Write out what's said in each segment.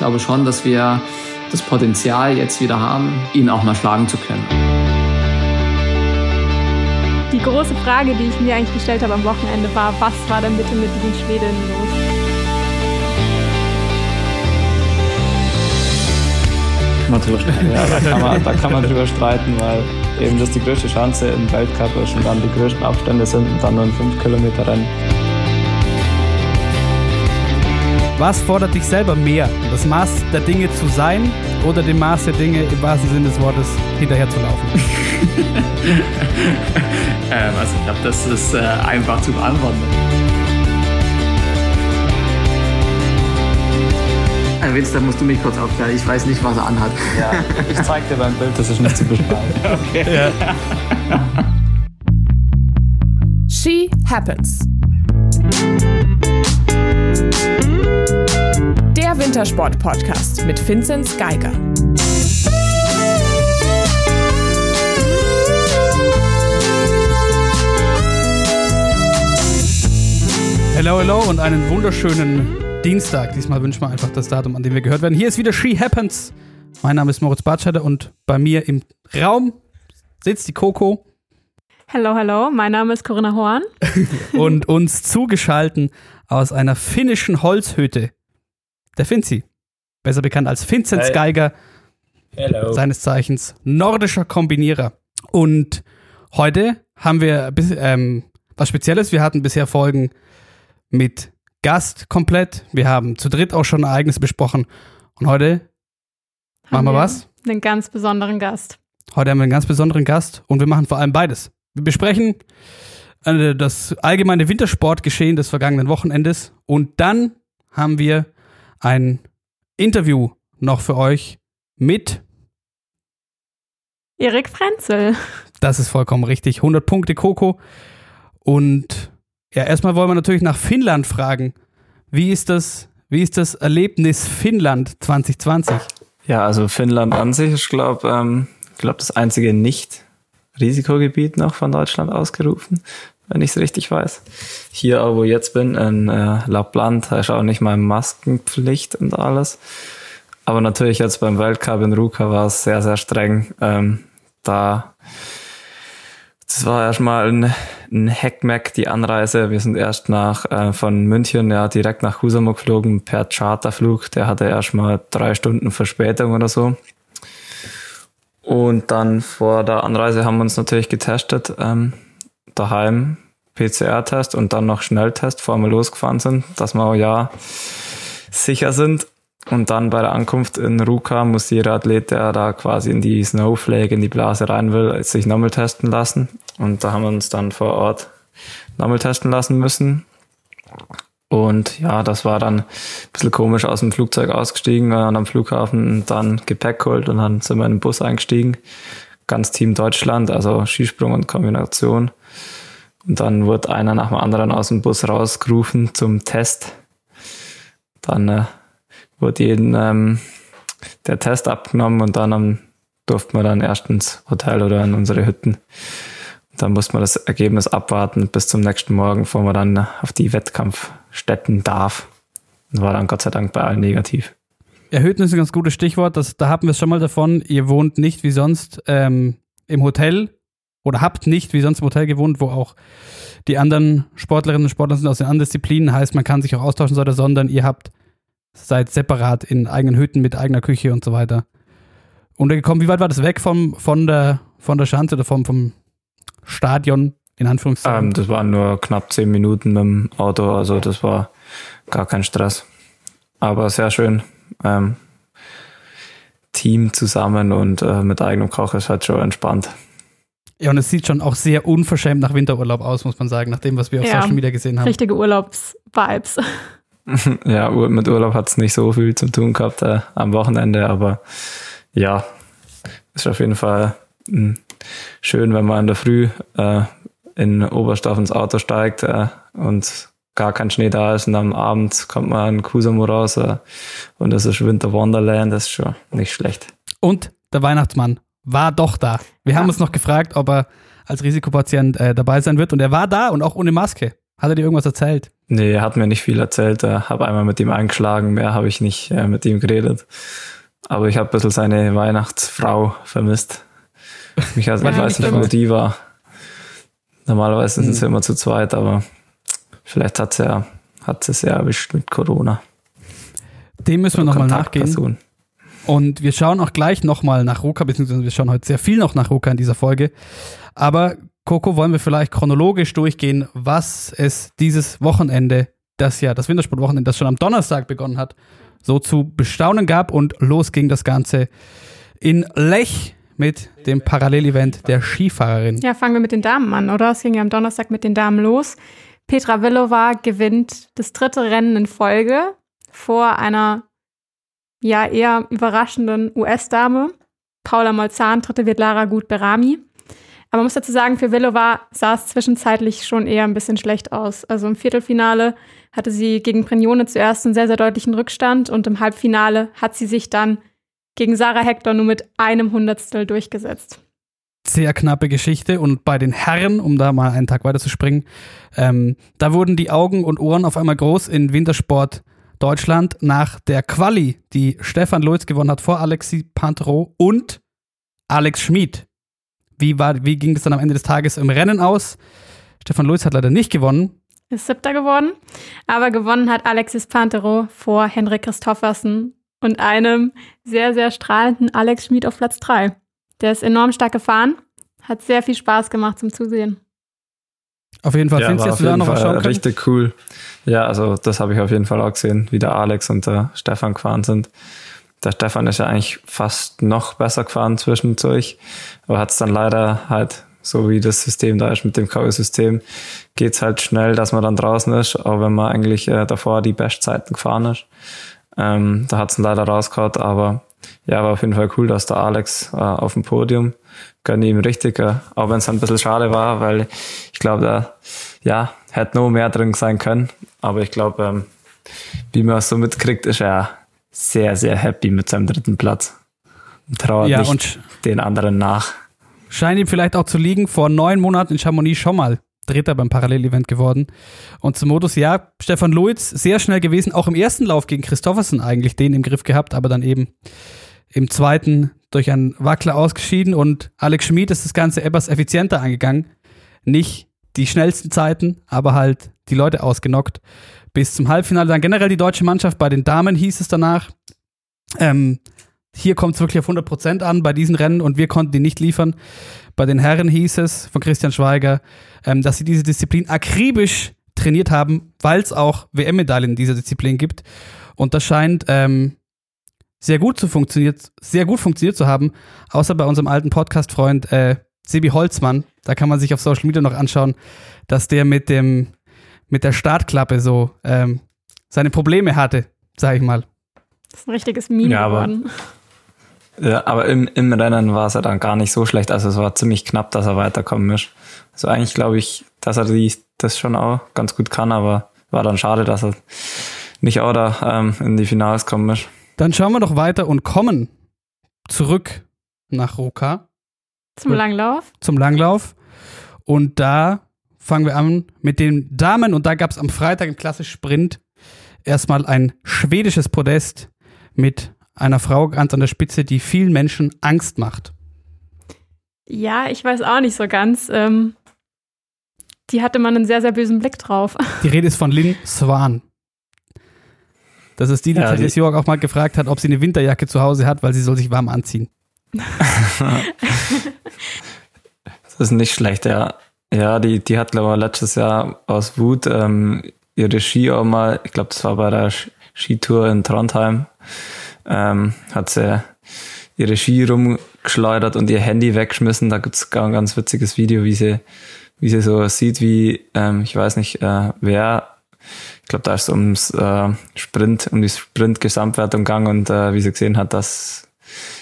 glaube schon, dass wir das Potenzial jetzt wieder haben, ihn auch mal schlagen zu können. Die große Frage, die ich mir eigentlich gestellt habe am Wochenende, war, was war denn bitte mit diesen Schwedinnen los? Ja, da kann, man, da kann man drüber streiten, weil eben das die größte Chance im Weltcup ist und dann die größten Abstände sind und dann nur ein 5 Was fordert dich selber mehr? Das Maß der Dinge zu sein oder dem Maß der Dinge im wahrsten Sinne des Wortes hinterher zu laufen? ähm, also ich glaube, das ist äh, einfach zu beantworten. Ein Witz, da musst du mich kurz aufklären. Ich weiß nicht, was er anhat. Ja, ich zeig dir beim Bild, das ist nicht zu beschreiben. okay. Ja. She Happens. Wintersport-Podcast mit Vinzenz Geiger. Hello, hello und einen wunderschönen Dienstag. Diesmal wünschen wir einfach das Datum, an dem wir gehört werden. Hier ist wieder She Happens. Mein Name ist Moritz Bartscheider und bei mir im Raum sitzt die Coco. Hello, hello. Mein Name ist Corinna Horn. und uns zugeschalten aus einer finnischen Holzhütte. Der Finzi. Besser bekannt als Vinzenz hey. Geiger. Hello. Seines Zeichens nordischer Kombinierer. Und heute haben wir ähm, was Spezielles. Wir hatten bisher Folgen mit Gast komplett. Wir haben zu dritt auch schon Ereignisse besprochen. Und heute haben machen wir, wir was? Einen ganz besonderen Gast. Heute haben wir einen ganz besonderen Gast und wir machen vor allem beides. Wir besprechen äh, das allgemeine Wintersportgeschehen des vergangenen Wochenendes und dann haben wir ein Interview noch für euch mit Erik Frenzel. Das ist vollkommen richtig. 100 Punkte Coco. Und ja, erstmal wollen wir natürlich nach Finnland fragen. Wie ist das, wie ist das Erlebnis Finnland 2020? Ja, also Finnland an sich, ich glaube, ähm, glaube das einzige Nicht-Risikogebiet noch von Deutschland ausgerufen, wenn ich es richtig weiß. Hier, wo ich jetzt bin, in äh, Lappland, da ist auch nicht mal Maskenpflicht und alles. Aber natürlich jetzt beim Weltcup in Ruka war es sehr, sehr streng. Ähm, da das war erstmal ein, ein Hackmack, die Anreise. Wir sind erst nach äh, von München ja direkt nach Husamo geflogen per Charterflug. Der hatte erstmal drei Stunden Verspätung oder so. Und dann vor der Anreise haben wir uns natürlich getestet, ähm, daheim PCR-Test und dann noch Schnelltest, bevor wir losgefahren sind, dass wir auch ja sicher sind. Und dann bei der Ankunft in Ruka muss jeder Athlet, der da quasi in die Snowflake, in die Blase rein will, sich nochmal testen lassen. Und da haben wir uns dann vor Ort nochmal testen lassen müssen. Und ja, das war dann ein bisschen komisch aus dem Flugzeug ausgestiegen und am Flughafen dann Gepäck geholt und dann sind wir in den Bus eingestiegen. Ganz Team Deutschland, also Skisprung und Kombination. Und dann wurde einer nach dem anderen aus dem Bus rausgerufen zum Test. Dann äh, wurde jeden ähm, der Test abgenommen und dann um, durften wir dann erst ins Hotel oder in unsere Hütten. Dann musste man das Ergebnis abwarten bis zum nächsten Morgen, bevor man dann auf die Wettkampfstätten darf. Und war dann Gott sei Dank bei allen negativ. Ja, ist ein ganz gutes Stichwort. Das, da haben wir es schon mal davon. Ihr wohnt nicht wie sonst ähm, im Hotel oder habt nicht wie sonst im Hotel gewohnt, wo auch die anderen Sportlerinnen und Sportler sind aus den anderen Disziplinen. Heißt, man kann sich auch austauschen, sondern ihr habt seid separat in eigenen Hütten mit eigener Küche und so weiter untergekommen. Wie weit war das weg vom, von, der, von der Schanze oder vom, vom Stadion, in Anführungszeichen? Ähm, das waren nur knapp zehn Minuten mit dem Auto, also das war gar kein Stress. Aber sehr schön. Ähm, Team zusammen und äh, mit eigenem Koch ist halt schon entspannt. Ja, und es sieht schon auch sehr unverschämt nach Winterurlaub aus, muss man sagen, nach dem, was wir auf ja, Social Media gesehen haben. Richtige Urlaubsvibes. ja, mit Urlaub hat es nicht so viel zu tun gehabt äh, am Wochenende, aber ja, ist auf jeden Fall mh, hm, schön, wenn man in der Früh äh, in Oberstoff ins Auto steigt äh, und gar kein Schnee da ist und am Abend kommt man in Kusamo raus äh, und es ist Winter Wonderland, das ist schon nicht schlecht. Und der Weihnachtsmann war doch da. Wir ja. haben uns noch gefragt, ob er als Risikopatient äh, dabei sein wird und er war da und auch ohne Maske. Hat er dir irgendwas erzählt? Nee, er hat mir nicht viel erzählt. Ich habe einmal mit ihm eingeschlagen, mehr habe ich nicht äh, mit ihm geredet. Aber ich habe ein bisschen seine Weihnachtsfrau vermisst. Ich, weiß nicht, wo die war. Normalerweise sind sie Hm. immer zu zweit, aber vielleicht hat sie ja, hat sie es ja erwischt mit Corona. Dem müssen wir nochmal nachgehen. Und wir schauen auch gleich nochmal nach Ruka, beziehungsweise wir schauen heute sehr viel noch nach Ruka in dieser Folge. Aber Coco, wollen wir vielleicht chronologisch durchgehen, was es dieses Wochenende, das ja das Wintersportwochenende, das schon am Donnerstag begonnen hat, so zu bestaunen gab und los ging das Ganze in Lech mit dem Parallelevent der Skifahrerin. Ja, fangen wir mit den Damen an, oder? Es ging ja am Donnerstag mit den Damen los. Petra Villova gewinnt das dritte Rennen in Folge vor einer ja eher überraschenden US-Dame. Paula Molzahn, dritte wird Lara Gut-Berami. Aber man muss dazu sagen, für Villova sah es zwischenzeitlich schon eher ein bisschen schlecht aus. Also im Viertelfinale hatte sie gegen Brignone zuerst einen sehr, sehr deutlichen Rückstand und im Halbfinale hat sie sich dann gegen Sarah Hector nur mit einem Hundertstel durchgesetzt. sehr knappe Geschichte. Und bei den Herren, um da mal einen Tag weiter zu springen, ähm, da wurden die Augen und Ohren auf einmal groß in Wintersport Deutschland nach der Quali, die Stefan Lutz gewonnen hat vor Alexis Pantero und Alex Schmid. Wie, war, wie ging es dann am Ende des Tages im Rennen aus? Stefan Lutz hat leider nicht gewonnen. ist siebter geworden. Aber gewonnen hat Alexis Pantero vor Henrik Christoffersen und einem sehr, sehr strahlenden Alex Schmid auf Platz drei. Der ist enorm stark gefahren, hat sehr viel Spaß gemacht zum Zusehen. Auf jeden Fall. Ja, Findest du, dass du da noch was schauen können? richtig cool. Ja, also das habe ich auf jeden Fall auch gesehen, wie der Alex und der Stefan gefahren sind. Der Stefan ist ja eigentlich fast noch besser gefahren zwischendurch, aber hat es dann leider halt, so wie das System da ist mit dem KO-System, geht's halt schnell, dass man dann draußen ist, auch wenn man eigentlich äh, davor die Bestzeiten gefahren ist. Ähm, da hat's ihn leider rausgehauen, aber ja, war auf jeden Fall cool, dass der Alex äh, auf dem Podium gönne ihm richtig, äh, auch wenn es ein bisschen schade war, weil ich glaube, da ja, hätte noch mehr drin sein können. Aber ich glaube, ähm, wie man es so mitkriegt, ist er sehr, sehr happy mit seinem dritten Platz. Und trauert Ja, nicht und den anderen nach. scheint ihm vielleicht auch zu liegen. Vor neun Monaten in Chamonix schon mal Dritter beim Parallelevent geworden. Und zum Modus, ja, Stefan Luiz sehr schnell gewesen, auch im ersten Lauf gegen Christoffersen eigentlich den im Griff gehabt, aber dann eben im zweiten durch einen Wackler ausgeschieden und Alex Schmid ist das Ganze etwas effizienter angegangen. Nicht die schnellsten Zeiten, aber halt die Leute ausgenockt. Bis zum Halbfinale dann generell die deutsche Mannschaft. Bei den Damen hieß es danach, ähm, hier kommt es wirklich auf 100% an bei diesen Rennen und wir konnten die nicht liefern. Bei den Herren hieß es von Christian Schweiger, ähm, dass sie diese Disziplin akribisch trainiert haben, weil es auch WM-Medaillen in dieser Disziplin gibt. Und das scheint ähm, sehr gut zu funktioniert, sehr gut funktioniert zu haben, außer bei unserem alten Podcast-Freund äh, Sebi Holzmann. Da kann man sich auf Social Media noch anschauen, dass der mit dem mit der Startklappe so ähm, seine Probleme hatte, sag ich mal. Das ist ein richtiges Meme Ja, aber- geworden. Ja, aber im, im Rennen war es ja dann gar nicht so schlecht. Also es war ziemlich knapp, dass er weiterkommen ist. Also eigentlich glaube ich, dass er die, das schon auch ganz gut kann, aber war dann schade, dass er nicht auch da ähm, in die Finals kommen ist. Dann schauen wir doch weiter und kommen zurück nach Roka Zum Langlauf. zum Langlauf. Und da fangen wir an mit den Damen. Und da gab es am Freitag im Klassisch Sprint erstmal ein schwedisches Podest mit einer Frau ganz an der Spitze, die vielen Menschen Angst macht. Ja, ich weiß auch nicht so ganz. Ähm, die hatte man einen sehr, sehr bösen Blick drauf. Die Rede ist von Lynn Swan. Das ist die, die Ja, Therese York auch mal gefragt hat, ob sie eine Winterjacke zu Hause hat, weil sie soll sich warm anziehen. Das ist nicht schlecht, ja. Ja, die, die hat, glaube ich, letztes Jahr aus Wut ähm, ihre Ski auch mal, ich glaube, das war bei der Skitour in Trondheim, ähm, hat sie ihre Ski rumgeschleudert und ihr Handy weggeschmissen. Da gibt's es ein ganz witziges Video, wie sie, wie sie so sieht, wie, ähm, ich weiß nicht, äh, wer, ich glaube, da ist es ums äh, Sprint, um die Sprint-Gesamtwertung gegangen und äh, wie sie gesehen hat, dass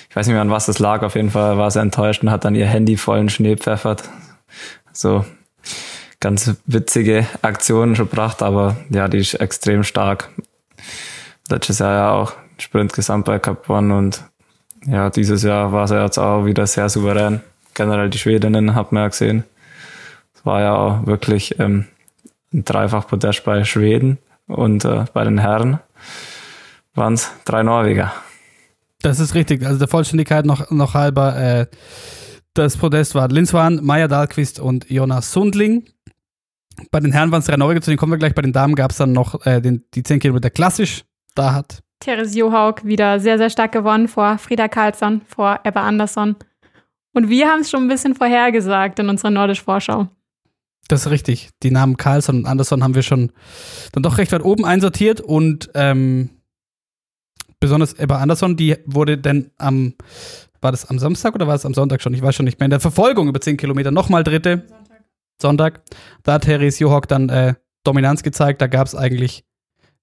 ich weiß nicht mehr an was das lag, auf jeden Fall war sie enttäuscht und hat dann ihr Handy vollen Schnee pfeffert. So ganz witzige Aktionen schon gebracht, aber ja, die ist extrem stark. Letztes Jahr ja auch Sprint Gesamtweltcup gewonnen und ja, dieses Jahr war sie jetzt auch wieder sehr souverän. Generell die Schwedinnen hat man ja gesehen. Es war ja auch wirklich ähm, ein Dreifach-Podest bei Schweden und äh, bei den Herren waren es drei Norweger. Das ist richtig. Also der Vollständigkeit noch, noch halber. Äh, das Podest war Linswan, Maya Dahlquist und Jonas Sundling. Bei den Herren waren es drei Norweger, zu denen kommen wir gleich. Bei den Damen gab es dann noch äh, den, die 10 Kilometer klassisch. Da hat Therese Johaug wieder sehr, sehr stark gewonnen vor Frieda Karlsson, vor Ebba Andersson. Und wir haben es schon ein bisschen vorhergesagt in unserer Nordisch-Vorschau. Das ist richtig. Die Namen Carlson und Anderson haben wir schon dann doch recht weit oben einsortiert und ähm, besonders Ebba Anderson, die wurde dann am, war das am Samstag oder war es am Sonntag schon? Ich weiß schon nicht mehr. In der Verfolgung über 10 Kilometer nochmal dritte. Sonntag. Sonntag. Da hat Therese Johok dann äh, Dominanz gezeigt. Da gab es eigentlich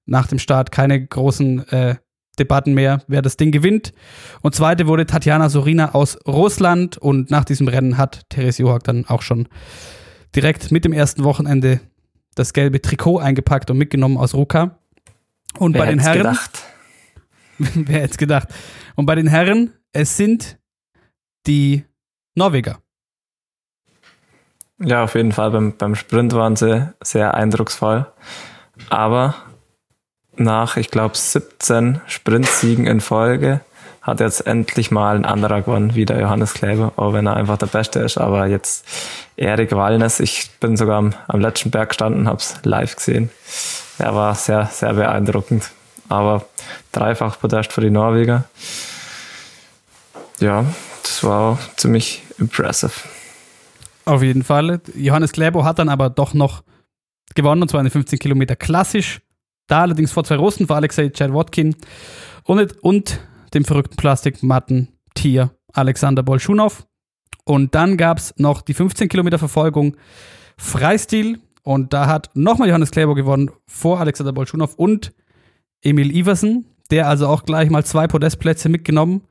nach dem Start keine großen äh, Debatten mehr, wer das Ding gewinnt. Und zweite wurde Tatjana Sorina aus Russland und nach diesem Rennen hat Therese Johak dann auch schon direkt mit dem ersten Wochenende das gelbe Trikot eingepackt und mitgenommen aus Ruka. Und wer bei den Herren. Gedacht? wer hätte es gedacht? Und bei den Herren, es sind die Norweger. Ja, auf jeden Fall. Beim, beim Sprint waren sie sehr eindrucksvoll. Aber nach, ich glaube, 17 Sprintsiegen in Folge hat jetzt endlich mal ein anderer gewonnen, wie der Johannes Kleber, auch wenn er einfach der Beste ist. Aber jetzt Erik Wallnes, ich bin sogar am, am letzten Berg gestanden, habe es live gesehen. Er war sehr, sehr beeindruckend. Aber dreifach Podest für die Norweger. Ja, das war ziemlich impressive. Auf jeden Fall. Johannes Klebo hat dann aber doch noch gewonnen, und zwar eine 15 Kilometer klassisch. Da allerdings vor zwei Russen, vor Alexei Tscherdwotkin und, und dem verrückten Plastikmatten-Tier Alexander Bolschunow. Und dann gab es noch die 15 Kilometer Verfolgung Freistil. Und da hat nochmal Johannes Kleber gewonnen vor Alexander Bolschunow und Emil Iversen, der also auch gleich mal zwei Podestplätze mitgenommen.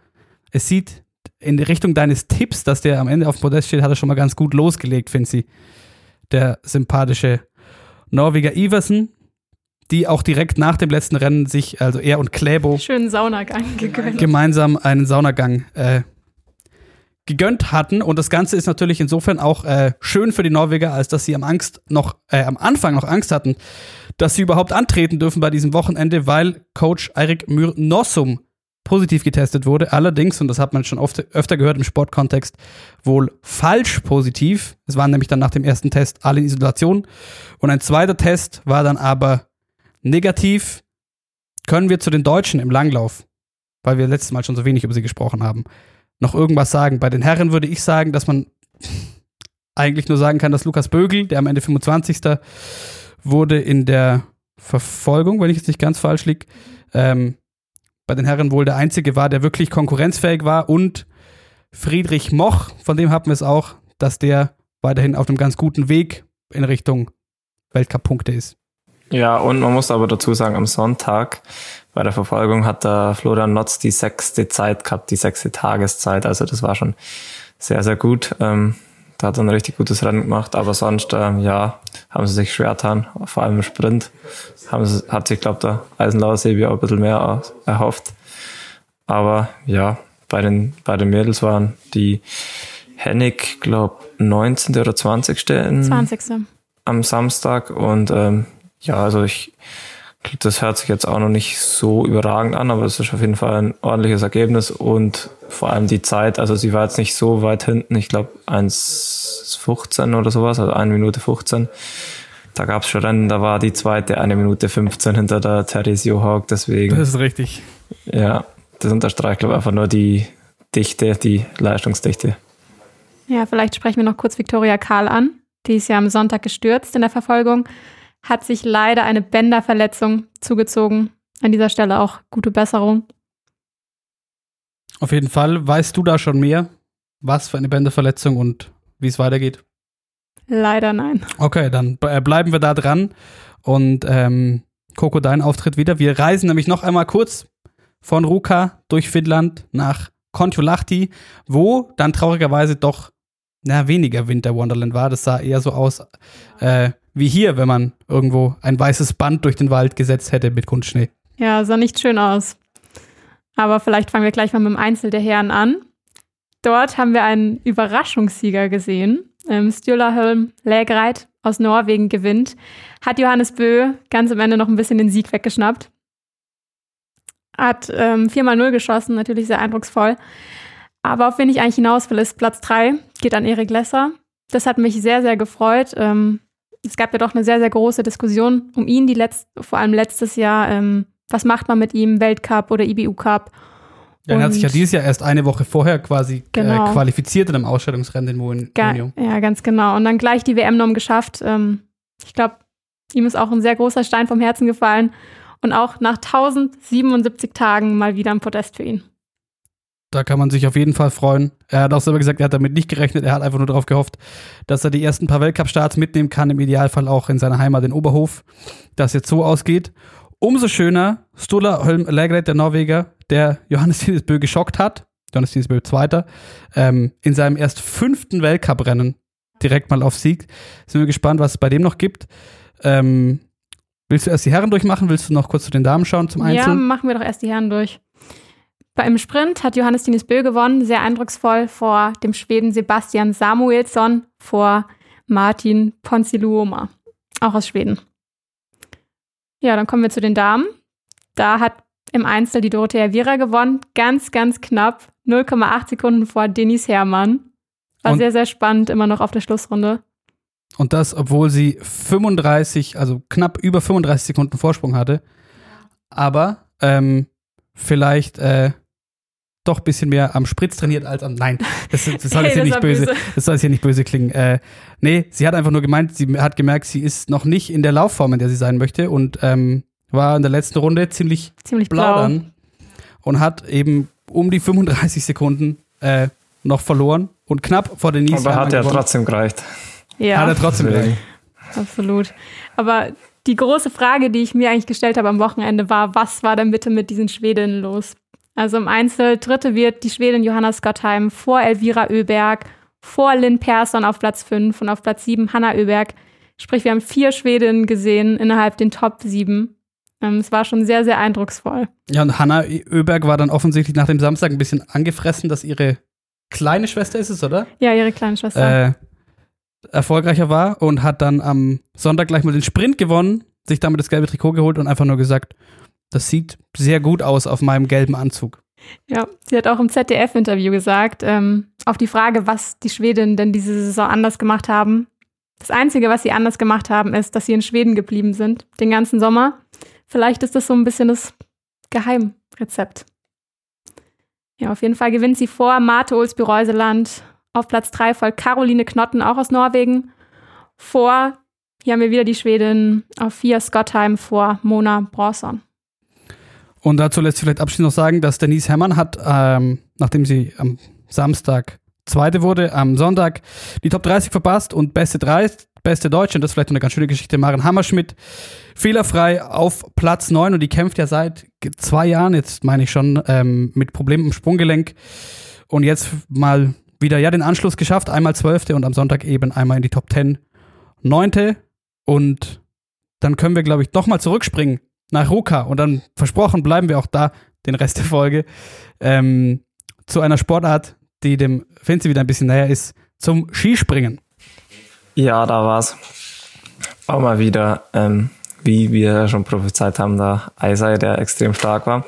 Es sieht in Richtung deines Tipps, dass der am Ende auf dem Podest steht, hat er schon mal ganz gut losgelegt, finde ich. Der sympathische Norweger Iversen die auch direkt nach dem letzten Rennen sich, also er und Kläbo, schönen Saunagang gegönnt. gemeinsam einen Saunagang äh, gegönnt hatten. Und das Ganze ist natürlich insofern auch äh, schön für die Norweger, als dass sie am Angst noch, äh, am Anfang noch Angst hatten, dass sie überhaupt antreten dürfen bei diesem Wochenende, weil Coach Eirik Myhr Nossum positiv getestet wurde. Allerdings, und das hat man schon oft, öfter gehört im Sportkontext, wohl falsch positiv. Es waren nämlich dann nach dem ersten Test alle in Isolation. Und ein zweiter Test war dann aber Negativ können wir zu den Deutschen im Langlauf, weil wir letztes Mal schon so wenig über sie gesprochen haben, noch irgendwas sagen. Bei den Herren würde ich sagen, dass man eigentlich nur sagen kann, dass Lukas Bögel, der am Ende 25. wurde in der Verfolgung, wenn ich jetzt nicht ganz falsch liege, ähm, bei den Herren wohl der einzige war, der wirklich konkurrenzfähig war und Friedrich Moch, von dem haben wir es auch, dass der weiterhin auf einem ganz guten Weg in Richtung Weltcup-Punkte ist. Ja, und man muss aber dazu sagen, am Sonntag bei der Verfolgung hat der Florian Notz die sechste Zeit gehabt, die sechste Tageszeit. Also das war schon sehr, sehr gut. Ähm, da hat er ein richtig gutes Rennen gemacht, aber sonst, ähm, ja, haben sie sich schwer getan, vor allem im Sprint. Haben sie, hat sich, glaube der Eisenlauer Sebi auch ein bisschen mehr erhofft. Aber ja, bei den, bei den Mädels waren die Hennig, glaube 19. oder 20. In, 20. am Samstag und ähm, ja, also ich, das hört sich jetzt auch noch nicht so überragend an, aber es ist auf jeden Fall ein ordentliches Ergebnis und vor allem die Zeit, also sie war jetzt nicht so weit hinten, ich glaube 1,15 oder sowas, also 1 Minute 15. Da gab es schon Rennen, da war die zweite eine Minute 15 hinter der Theresio Hawk, deswegen. Das ist richtig. Ja, das unterstreicht, glaube ich, einfach nur die Dichte, die Leistungsdichte. Ja, vielleicht sprechen wir noch kurz Viktoria Karl an. Die ist ja am Sonntag gestürzt in der Verfolgung hat sich leider eine Bänderverletzung zugezogen. An dieser Stelle auch gute Besserung. Auf jeden Fall. Weißt du da schon mehr, was für eine Bänderverletzung und wie es weitergeht? Leider nein. Okay, dann äh, bleiben wir da dran. Und ähm, Coco, dein Auftritt wieder. Wir reisen nämlich noch einmal kurz von Ruka durch Finnland nach Kontiolahti, wo dann traurigerweise doch na, weniger Winter Wonderland war. Das sah eher so aus, äh, wie hier, wenn man irgendwo ein weißes Band durch den Wald gesetzt hätte mit Kunstschnee. Ja, sah nicht schön aus. Aber vielleicht fangen wir gleich mal mit dem Einzel der Herren an. Dort haben wir einen Überraschungssieger gesehen. ähm, Stjulahölm Lägreit aus Norwegen gewinnt, hat Johannes Bö ganz am Ende noch ein bisschen den Sieg weggeschnappt. Hat ähm, 4x0 geschossen, natürlich sehr eindrucksvoll. Aber auf wen ich eigentlich hinaus will, ist Platz 3, geht an Erik Lesser. Das hat mich sehr, sehr gefreut. Ähm, es gab ja doch eine sehr, sehr große Diskussion um ihn, die letzt, vor allem letztes Jahr. Ähm, was macht man mit ihm, Weltcup oder IBU Cup? Ja, er hat sich ja dieses Jahr erst eine Woche vorher quasi Genau. äh, qualifiziert in einem Ausstellungsrennen in Monio. ja, ganz genau. Und dann gleich die WM-Norm geschafft. Ähm, ich glaube, ihm ist auch ein sehr großer Stein vom Herzen gefallen. Und auch nach 1077 Tagen mal wieder ein Podest für ihn. Da kann man sich auf jeden Fall freuen. Er hat auch selber gesagt, er hat damit nicht gerechnet. Er hat einfach nur darauf gehofft, dass er die ersten paar Weltcup-Starts mitnehmen kann, im Idealfall auch in seiner Heimat in Oberhof. Das jetzt so ausgeht. Umso schöner, Sturla Holm Lägret, der Norweger, der Johannes Tinesbø geschockt hat, Johannes Tinesbø Zweiter, ähm, in seinem erst fünften Weltcup-Rennen direkt mal auf Sieg. Sind wir gespannt, was es bei dem noch gibt. Ähm, willst du erst die Herren durchmachen? Willst du noch kurz zu den Damen schauen zum Ja, Einzelnen? machen wir doch erst die Herren durch. Beim Sprint hat Johannes Diniz Bö gewonnen, sehr eindrucksvoll vor dem Schweden Sebastian Samuelsson, vor Martin Ponsiluoma, auch aus Schweden. Ja, dann kommen wir zu den Damen. Da hat im Einzel die Dorothea Viera gewonnen, ganz, ganz knapp, 0,8 Sekunden vor Denise Herrmann. War Und- sehr, sehr spannend, immer noch auf der Schlussrunde. Und das, obwohl sie 35, also knapp über 35 Sekunden Vorsprung hatte. Aber ähm, vielleicht äh, doch ein bisschen mehr am Spritz trainiert als am. Nein, das, das soll jetzt Hey, hier nicht böse. böse. Das soll jetzt hier nicht böse klingen. Äh, nee, sie hat einfach nur gemeint, sie hat gemerkt, sie ist noch nicht in der Laufform, in der sie sein möchte und ähm, war in der letzten Runde ziemlich Ziemlich blau dann und hat eben um die 35 Sekunden äh, noch verloren und knapp vor den Nies Aber hat ja trotzdem gereicht. Ja. Hat er trotzdem gereicht. Absolut. Aber die große Frage, die ich mir eigentlich gestellt habe am Wochenende, war, was war denn bitte mit diesen Schwedinnen los? Also im Einzel dritte wird die Schwedin Johanna Skottheim vor Elvira Öberg, vor Lynn Persson auf Platz 5 und auf Platz 7 Hanna Öberg. Sprich, wir haben vier Schwedinnen gesehen innerhalb den Top 7. Ähm, es war schon sehr, sehr eindrucksvoll. Ja, und Hanna Öberg war dann offensichtlich nach dem Samstag ein bisschen angefressen, dass ihre kleine Schwester ist es, oder? Ja, ihre kleine Schwester. Äh, erfolgreicher war und hat dann am Sonntag gleich mal den Sprint gewonnen, sich damit das gelbe Trikot geholt und einfach nur gesagt, das sieht sehr gut aus auf meinem gelben Anzug. Ja, sie hat auch im ZDF-Interview gesagt, ähm, auf die Frage, was die Schwedinnen denn diese Saison anders gemacht haben. Das Einzige, was sie anders gemacht haben, ist, dass sie in Schweden geblieben sind, den ganzen Sommer. Vielleicht ist das so ein bisschen das Geheimrezept. Ja, auf jeden Fall gewinnt sie vor Marte Olsby Reuseland. Auf Platz 3 folgt Caroline Knotten, auch aus Norwegen. Vor, hier haben wir wieder die Schwedin, auf 4 Scottheim vor Mona Bronson. Und dazu lässt sich vielleicht abschließend noch sagen, dass Denise Herrmann hat, ähm, nachdem sie am Samstag Zweite wurde, am Sonntag die Top 30 verpasst und beste 3, beste Deutsche, und das ist vielleicht eine ganz schöne Geschichte, Maren Hammerschmidt, fehlerfrei auf Platz 9 und die kämpft ja seit zwei Jahren, jetzt meine ich schon, ähm, mit Problemen im Sprunggelenk. Und jetzt mal wieder ja den Anschluss geschafft, einmal Zwölfte und am Sonntag eben einmal in die Top 10 Neunte. Und dann können wir, glaube ich, doch mal zurückspringen nach Ruka und dann versprochen bleiben wir auch da den Rest der Folge ähm, zu einer Sportart, die dem Finzi wieder ein bisschen näher ist, zum Skispringen. Ja, da war's. Auch mal wieder, ähm, wie wir schon prophezeit haben, der Eisei, der extrem stark war.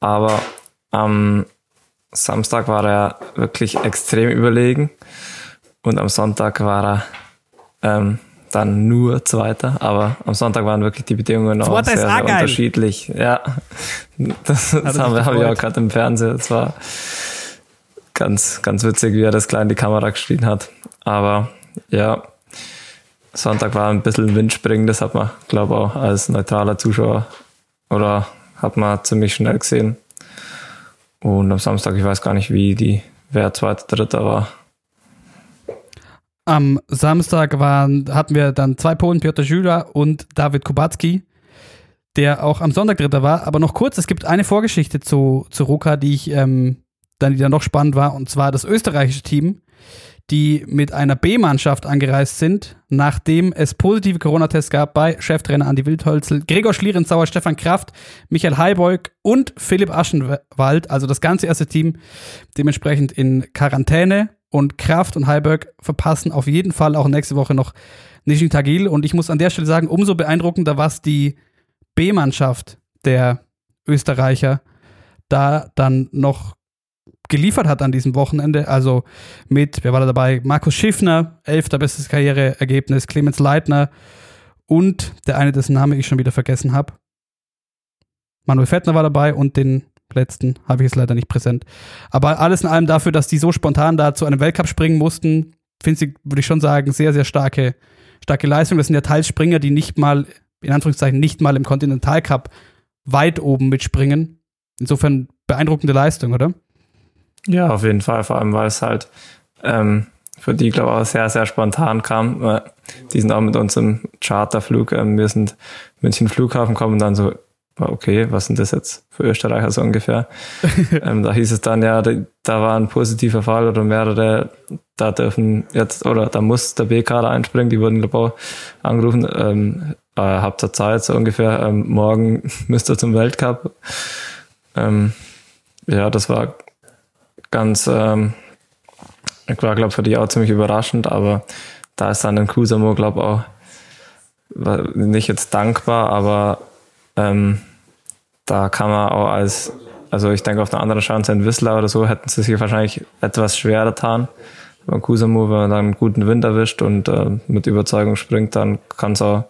Aber am Samstag war er wirklich extrem überlegen und am Sonntag war er ähm, dann nur Zweiter, aber am Sonntag waren wirklich die Bedingungen auch sehr, sehr unterschiedlich. Ja, das, das haben wir, hab ich auch gerade im Fernsehen. Das war ganz, ganz witzig, wie er das klein in die Kamera geschrien hat. Aber ja, Sonntag war ein bisschen Windspringen, das hat man, glaube auch als neutraler Zuschauer oder hat man ziemlich schnell gesehen. Und am Samstag, ich weiß gar nicht, wie die, wer zweiter, dritter war. Am Samstag waren, hatten wir dann zwei Polen, Piotr Jula und David Kubacki, der auch am Sonntag Dritter war. Aber noch kurz, es gibt eine Vorgeschichte zu, zu Ruka, die ich ähm, dann, die noch spannend war, und zwar das österreichische Team, die mit einer B-Mannschaft angereist sind, nachdem es positive Corona-Tests gab bei Cheftrainer Andi Wildholzel, Gregor Schlierenzauer, Stefan Kraft, Michael Heibeug und Philipp Aschenwald, also das ganze erste Team dementsprechend in Quarantäne und Kraft und Heiberg verpassen auf jeden Fall auch nächste Woche noch Nizhny Tagil. Und ich muss an der Stelle sagen, umso beeindruckender, was die B-Mannschaft der Österreicher da dann noch geliefert hat an diesem Wochenende. Also mit, wer war da dabei? Markus Schiffner, elfter bestes Karriereergebnis, Clemens Leitner und der eine, dessen Name ich schon wieder vergessen habe. Manuel Fettner war dabei und den letzten habe ich jetzt leider nicht präsent. Aber alles in allem dafür, dass die so spontan da zu einem Weltcup springen mussten, finde ich, würde ich schon sagen, sehr, sehr starke, starke Leistung. Das sind ja teils Springer, die nicht mal, in Anführungszeichen, nicht mal im Kontinentalcup weit oben mitspringen. Insofern beeindruckende Leistung, oder? Ja, auf jeden Fall, vor allem weil es halt ähm, für die, glaube ich, auch sehr, sehr spontan kam. Die sind auch mit uns im Charterflug. Ähm, wir sind München Flughafen kommen und dann so, okay, was sind das jetzt für Österreicher so ungefähr? ähm, da hieß es dann, ja, da, da war ein positiver Fall oder mehrere, da dürfen jetzt, oder da muss der B-Kader einspringen, die wurden, glaube ich, angerufen, ähm, äh, habt ihr Zeit, so ungefähr, ähm, morgen müsst ihr zum Weltcup. Ähm, ja, das war ganz, ähm, ich war, glaube für die auch ziemlich überraschend, aber da ist dann ein Kusamo, glaube auch nicht jetzt dankbar, aber ähm, da kann man auch als, also ich denke auf der anderen Chance in Whistler oder so hätten sie sich wahrscheinlich etwas schwerer getan. Beim Kusamo, wenn man dann einen guten Wind erwischt und äh, mit Überzeugung springt, dann kann es auch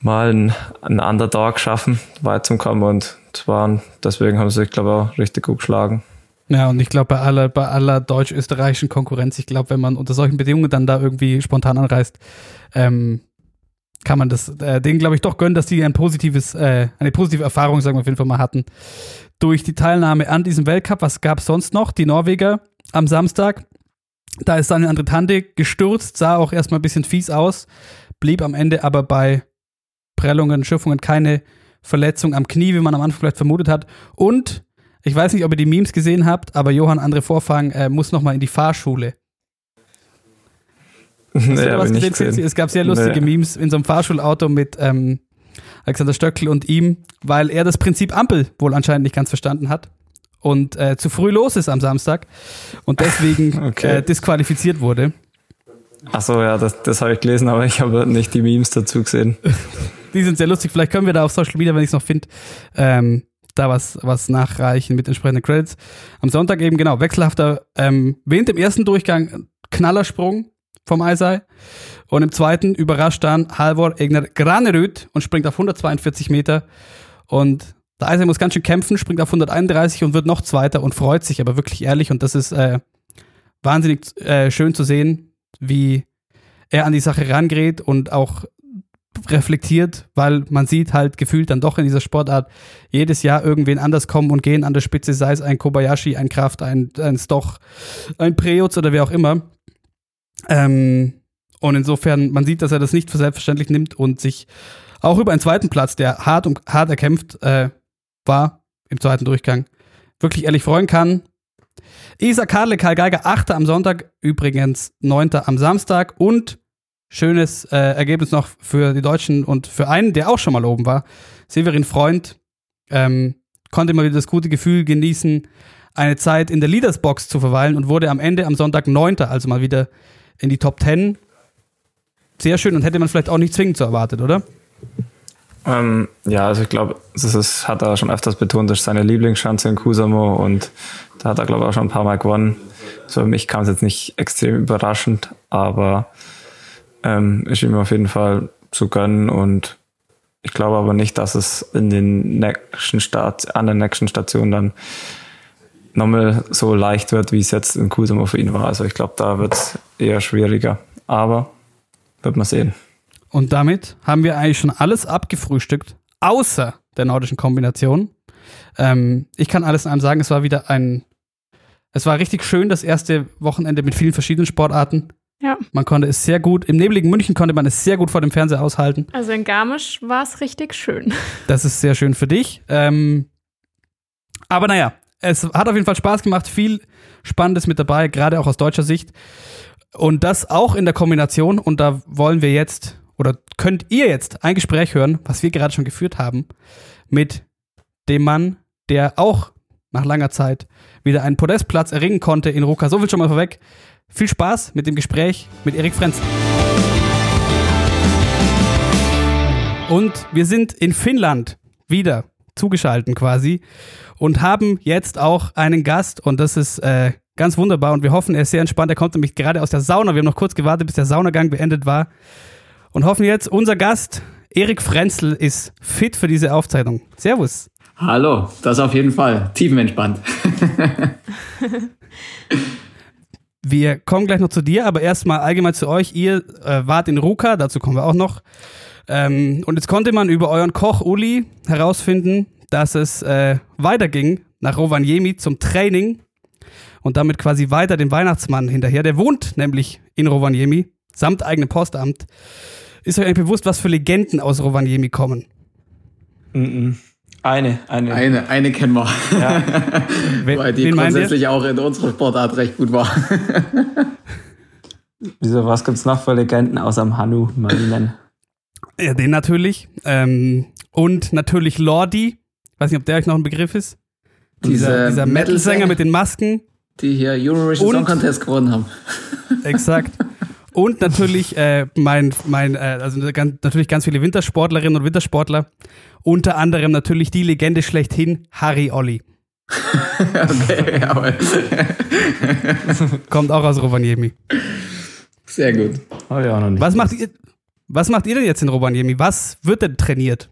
mal einen, Underdog schaffen, weit zum Kommen und zwar deswegen haben sie sich, glaube ich, auch richtig gut geschlagen. Ja, und ich glaube, bei aller, bei aller deutsch-österreichischen Konkurrenz, ich glaube, wenn man unter solchen Bedingungen dann da irgendwie spontan anreist, ähm, kann man das äh, denen, glaube ich, doch gönnen, dass die ein positives, äh, eine positive Erfahrung, sagen wir auf jeden Fall mal hatten. Durch die Teilnahme an diesem Weltcup, was gab es sonst noch? Die Norweger am Samstag. Da ist Daniel Andretande gestürzt, sah auch erstmal ein bisschen fies aus, blieb am Ende aber bei Prellungen, Schiffungen keine Verletzung am Knie, wie man am Anfang vielleicht vermutet hat. Und ich weiß nicht, ob ihr die Memes gesehen habt, aber Johann Andre Vorfang äh, muss nochmal in die Fahrschule. Hast nee, was gesehen, gesehen? Es gab sehr lustige nee. Memes in so einem Fahrschulauto mit ähm, Alexander Stöckel und ihm, weil er das Prinzip Ampel wohl anscheinend nicht ganz verstanden hat und äh, zu früh los ist am Samstag und deswegen okay. äh, disqualifiziert wurde. Ach so, ja, das, das habe ich gelesen, aber ich habe nicht die Memes dazu gesehen. die sind sehr lustig. Vielleicht können wir da auf Social Media, wenn ich es noch finde, ähm, da was, was nachreichen mit entsprechenden Credits. Am Sonntag eben, genau, wechselhafter ähm, Wind im ersten Durchgang, Knallersprung vom Eisei. Und im zweiten überrascht dann Halvor Egner Granerüt und springt auf 142 Meter. Und der Eisei muss ganz schön kämpfen, springt auf 131 und wird noch Zweiter und freut sich aber wirklich ehrlich. Und das ist äh, wahnsinnig äh, schön zu sehen, wie er an die Sache rangeht und auch reflektiert, weil man sieht halt gefühlt dann doch in dieser Sportart jedes Jahr irgendwen anders kommen und gehen an der Spitze, sei es ein Kobayashi, ein Kraft, ein, ein Stoch, ein Preutz oder wer auch immer. Ähm, und insofern, man sieht, dass er das nicht für selbstverständlich nimmt und sich auch über einen zweiten Platz, der hart und hart erkämpft äh, war im zweiten Durchgang, wirklich ehrlich freuen kann. Isa Karle, Karl Geiger, 8. am Sonntag, übrigens 9. am Samstag und schönes äh, Ergebnis noch für die Deutschen und für einen, der auch schon mal oben war. Severin Freund ähm, konnte mal wieder das gute Gefühl genießen, eine Zeit in der Leadersbox zu verweilen und wurde am Ende am Sonntag Neunter, also mal wieder in die Top Ten. Sehr schön und hätte man vielleicht auch nicht zwingend so erwartet, oder? Ähm, ja, also ich glaube, das hat er schon öfters betont, das ist seine Lieblingschance in Kusamo und da hat er, glaube ich, auch schon ein paar Mal gewonnen. So für mich kam es jetzt nicht extrem überraschend, aber ähm, ist ihm auf jeden Fall zu gönnen und ich glaube aber nicht, dass es in den nächsten Start, an der nächsten Station dann nochmal so leicht wird, wie es jetzt in Kusamo für ihn war. Also ich glaube, da wird es eher schwieriger. Aber wird man sehen. Und damit haben wir eigentlich schon alles abgefrühstückt, außer der nordischen Kombination. Ähm, ich kann alles in einem sagen, es war wieder ein, es war richtig schön, das erste Wochenende mit vielen verschiedenen Sportarten. Ja. Man konnte es sehr gut, im nebligen München konnte man es sehr gut vor dem Fernseher aushalten. Also in Garmisch war es richtig schön. Das ist sehr schön für dich. Ähm, aber naja, es hat auf jeden Fall Spaß gemacht, viel Spannendes mit dabei, gerade auch aus deutscher Sicht. Und das auch in der Kombination, und da wollen wir jetzt, oder könnt ihr jetzt ein Gespräch hören, was wir gerade schon geführt haben, mit dem Mann, der auch nach langer Zeit wieder einen Podestplatz erringen konnte in Ruka. So viel schon mal vorweg. Viel Spaß mit dem Gespräch mit Erik Frenzel. Und wir sind in Finnland wieder zugeschalten quasi und haben jetzt auch einen Gast und das ist äh, ganz wunderbar und wir hoffen, er ist sehr entspannt. Er kommt nämlich gerade aus der Sauna. Wir haben noch kurz gewartet, bis der Saunagang beendet war und hoffen jetzt, unser Gast Erik Frenzel ist fit für diese Aufzeichnung. Servus. Hallo, das auf jeden Fall. Tiefenentspannt. wir kommen gleich noch zu dir, aber erstmal allgemein zu euch. Ihr äh, wart in Ruka, dazu kommen wir auch noch. Ähm, und jetzt konnte man über euren Koch Uli herausfinden, dass es äh, weiterging nach Rovaniemi zum Training und damit quasi weiter dem Weihnachtsmann hinterher. Der wohnt nämlich in Rovaniemi, samt eigenem Postamt. Ist euch eigentlich bewusst, was für Legenden aus Rovaniemi kommen? Eine, eine. Eine, eine kennen wir. Ja. Weil die grundsätzlich auch in unserer Sportart recht gut war. Wieso, was gibt's noch für Legenden außer dem Hanu Marinen? Ja, den natürlich. Ähm, und natürlich Lordi. Weiß nicht, ob der euch noch ein Begriff ist. Dieser, Diese dieser Metal-Sänger mit den Masken. Die hier Eurovision Und- Song Contest gewonnen haben. Exakt. Und natürlich äh, mein, mein äh, also ganz, natürlich ganz viele Wintersportlerinnen und Wintersportler. Unter anderem natürlich die Legende schlechthin, Harry Olli. okay, jawohl. Kommt auch aus Rovaniemi. Sehr gut. Ich auch noch nicht. Was macht ihr, was macht ihr denn jetzt in Rovaniemi? Was wird denn trainiert?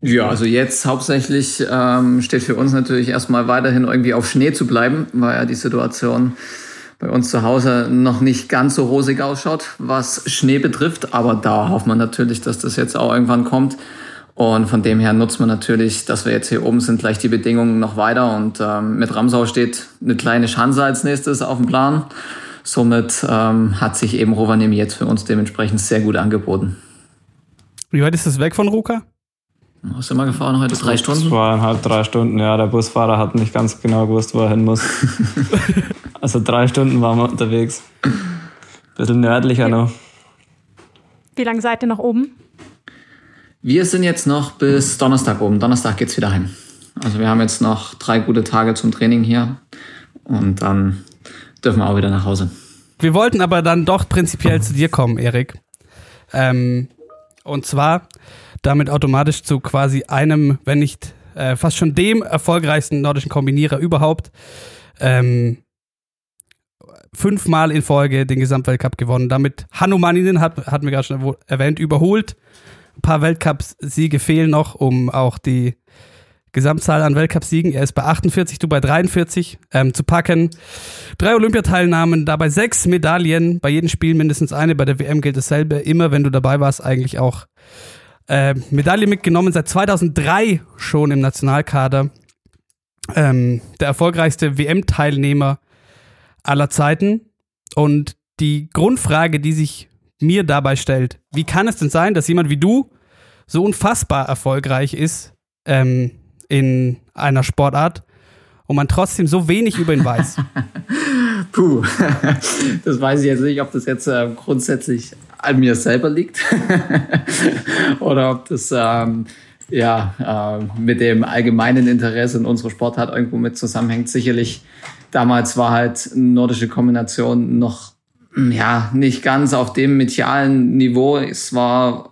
Ja, also jetzt hauptsächlich ähm, steht für uns natürlich erstmal weiterhin irgendwie auf Schnee zu bleiben, weil ja die Situation bei uns zu Hause noch nicht ganz so rosig ausschaut, was Schnee betrifft. Aber da hofft man natürlich, dass das jetzt auch irgendwann kommt. Und von dem her nutzt man natürlich, dass wir jetzt hier oben sind, gleich die Bedingungen noch weiter. Und ähm, mit Ramsau steht eine kleine Schanze als nächstes auf dem Plan. Somit ähm, hat sich eben Rovaniemi jetzt für uns dementsprechend sehr gut angeboten. Wie weit ist das weg von Ruka? Wo sind wir gefahren heute? Drei Stunden? Zweieinhalb, drei Stunden, ja. Der Busfahrer hat nicht ganz genau gewusst, wo er hin muss. also drei Stunden waren wir unterwegs. Bisschen nördlicher noch. Wie lange seid ihr noch oben? Wir sind jetzt noch bis Donnerstag oben. Donnerstag geht's wieder heim. Also wir haben jetzt noch drei gute Tage zum Training hier und dann dürfen wir auch wieder nach Hause. Wir wollten aber dann doch prinzipiell zu dir kommen, Erik. Ähm, und zwar damit automatisch zu quasi einem, wenn nicht äh, fast schon dem erfolgreichsten nordischen Kombinierer überhaupt. Ähm, fünfmal in Folge den Gesamtweltcup gewonnen. Damit Hanno Manninen, hat, hatten wir gerade schon erwähnt, überholt. Ein paar Weltcup-Siege fehlen noch, um auch die Gesamtzahl an Weltcupsiegen. Er ist bei 48, du bei 43 ähm, zu packen. Drei Olympiateilnahmen, dabei sechs Medaillen, bei jedem Spiel mindestens eine. Bei der WM gilt dasselbe. Immer, wenn du dabei warst, eigentlich auch äh, Medaille mitgenommen. Seit 2003 schon im Nationalkader. Ähm, der erfolgreichste WM-Teilnehmer aller Zeiten. Und die Grundfrage, die sich mir dabei stellt, wie kann es denn sein, dass jemand wie du so unfassbar erfolgreich ist ähm, in einer Sportart und man trotzdem so wenig über ihn weiß? Puh, das weiß ich jetzt nicht, ob das jetzt äh, grundsätzlich an mir selber liegt oder ob das ähm, ja, äh, mit dem allgemeinen Interesse in unserer Sportart irgendwo mit zusammenhängt. Sicherlich, damals war halt nordische Kombination noch ja, nicht ganz auf dem medialen Niveau. Es war,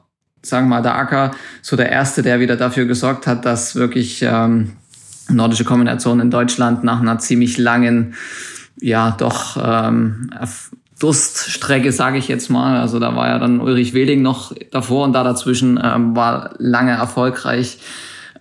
sagen wir mal, der Acker so der Erste, der wieder dafür gesorgt hat, dass wirklich ähm, nordische Kombination in Deutschland nach einer ziemlich langen, ja, doch ähm, Durststrecke, sage ich jetzt mal. Also da war ja dann Ulrich Weding noch davor und da dazwischen ähm, war lange erfolgreich,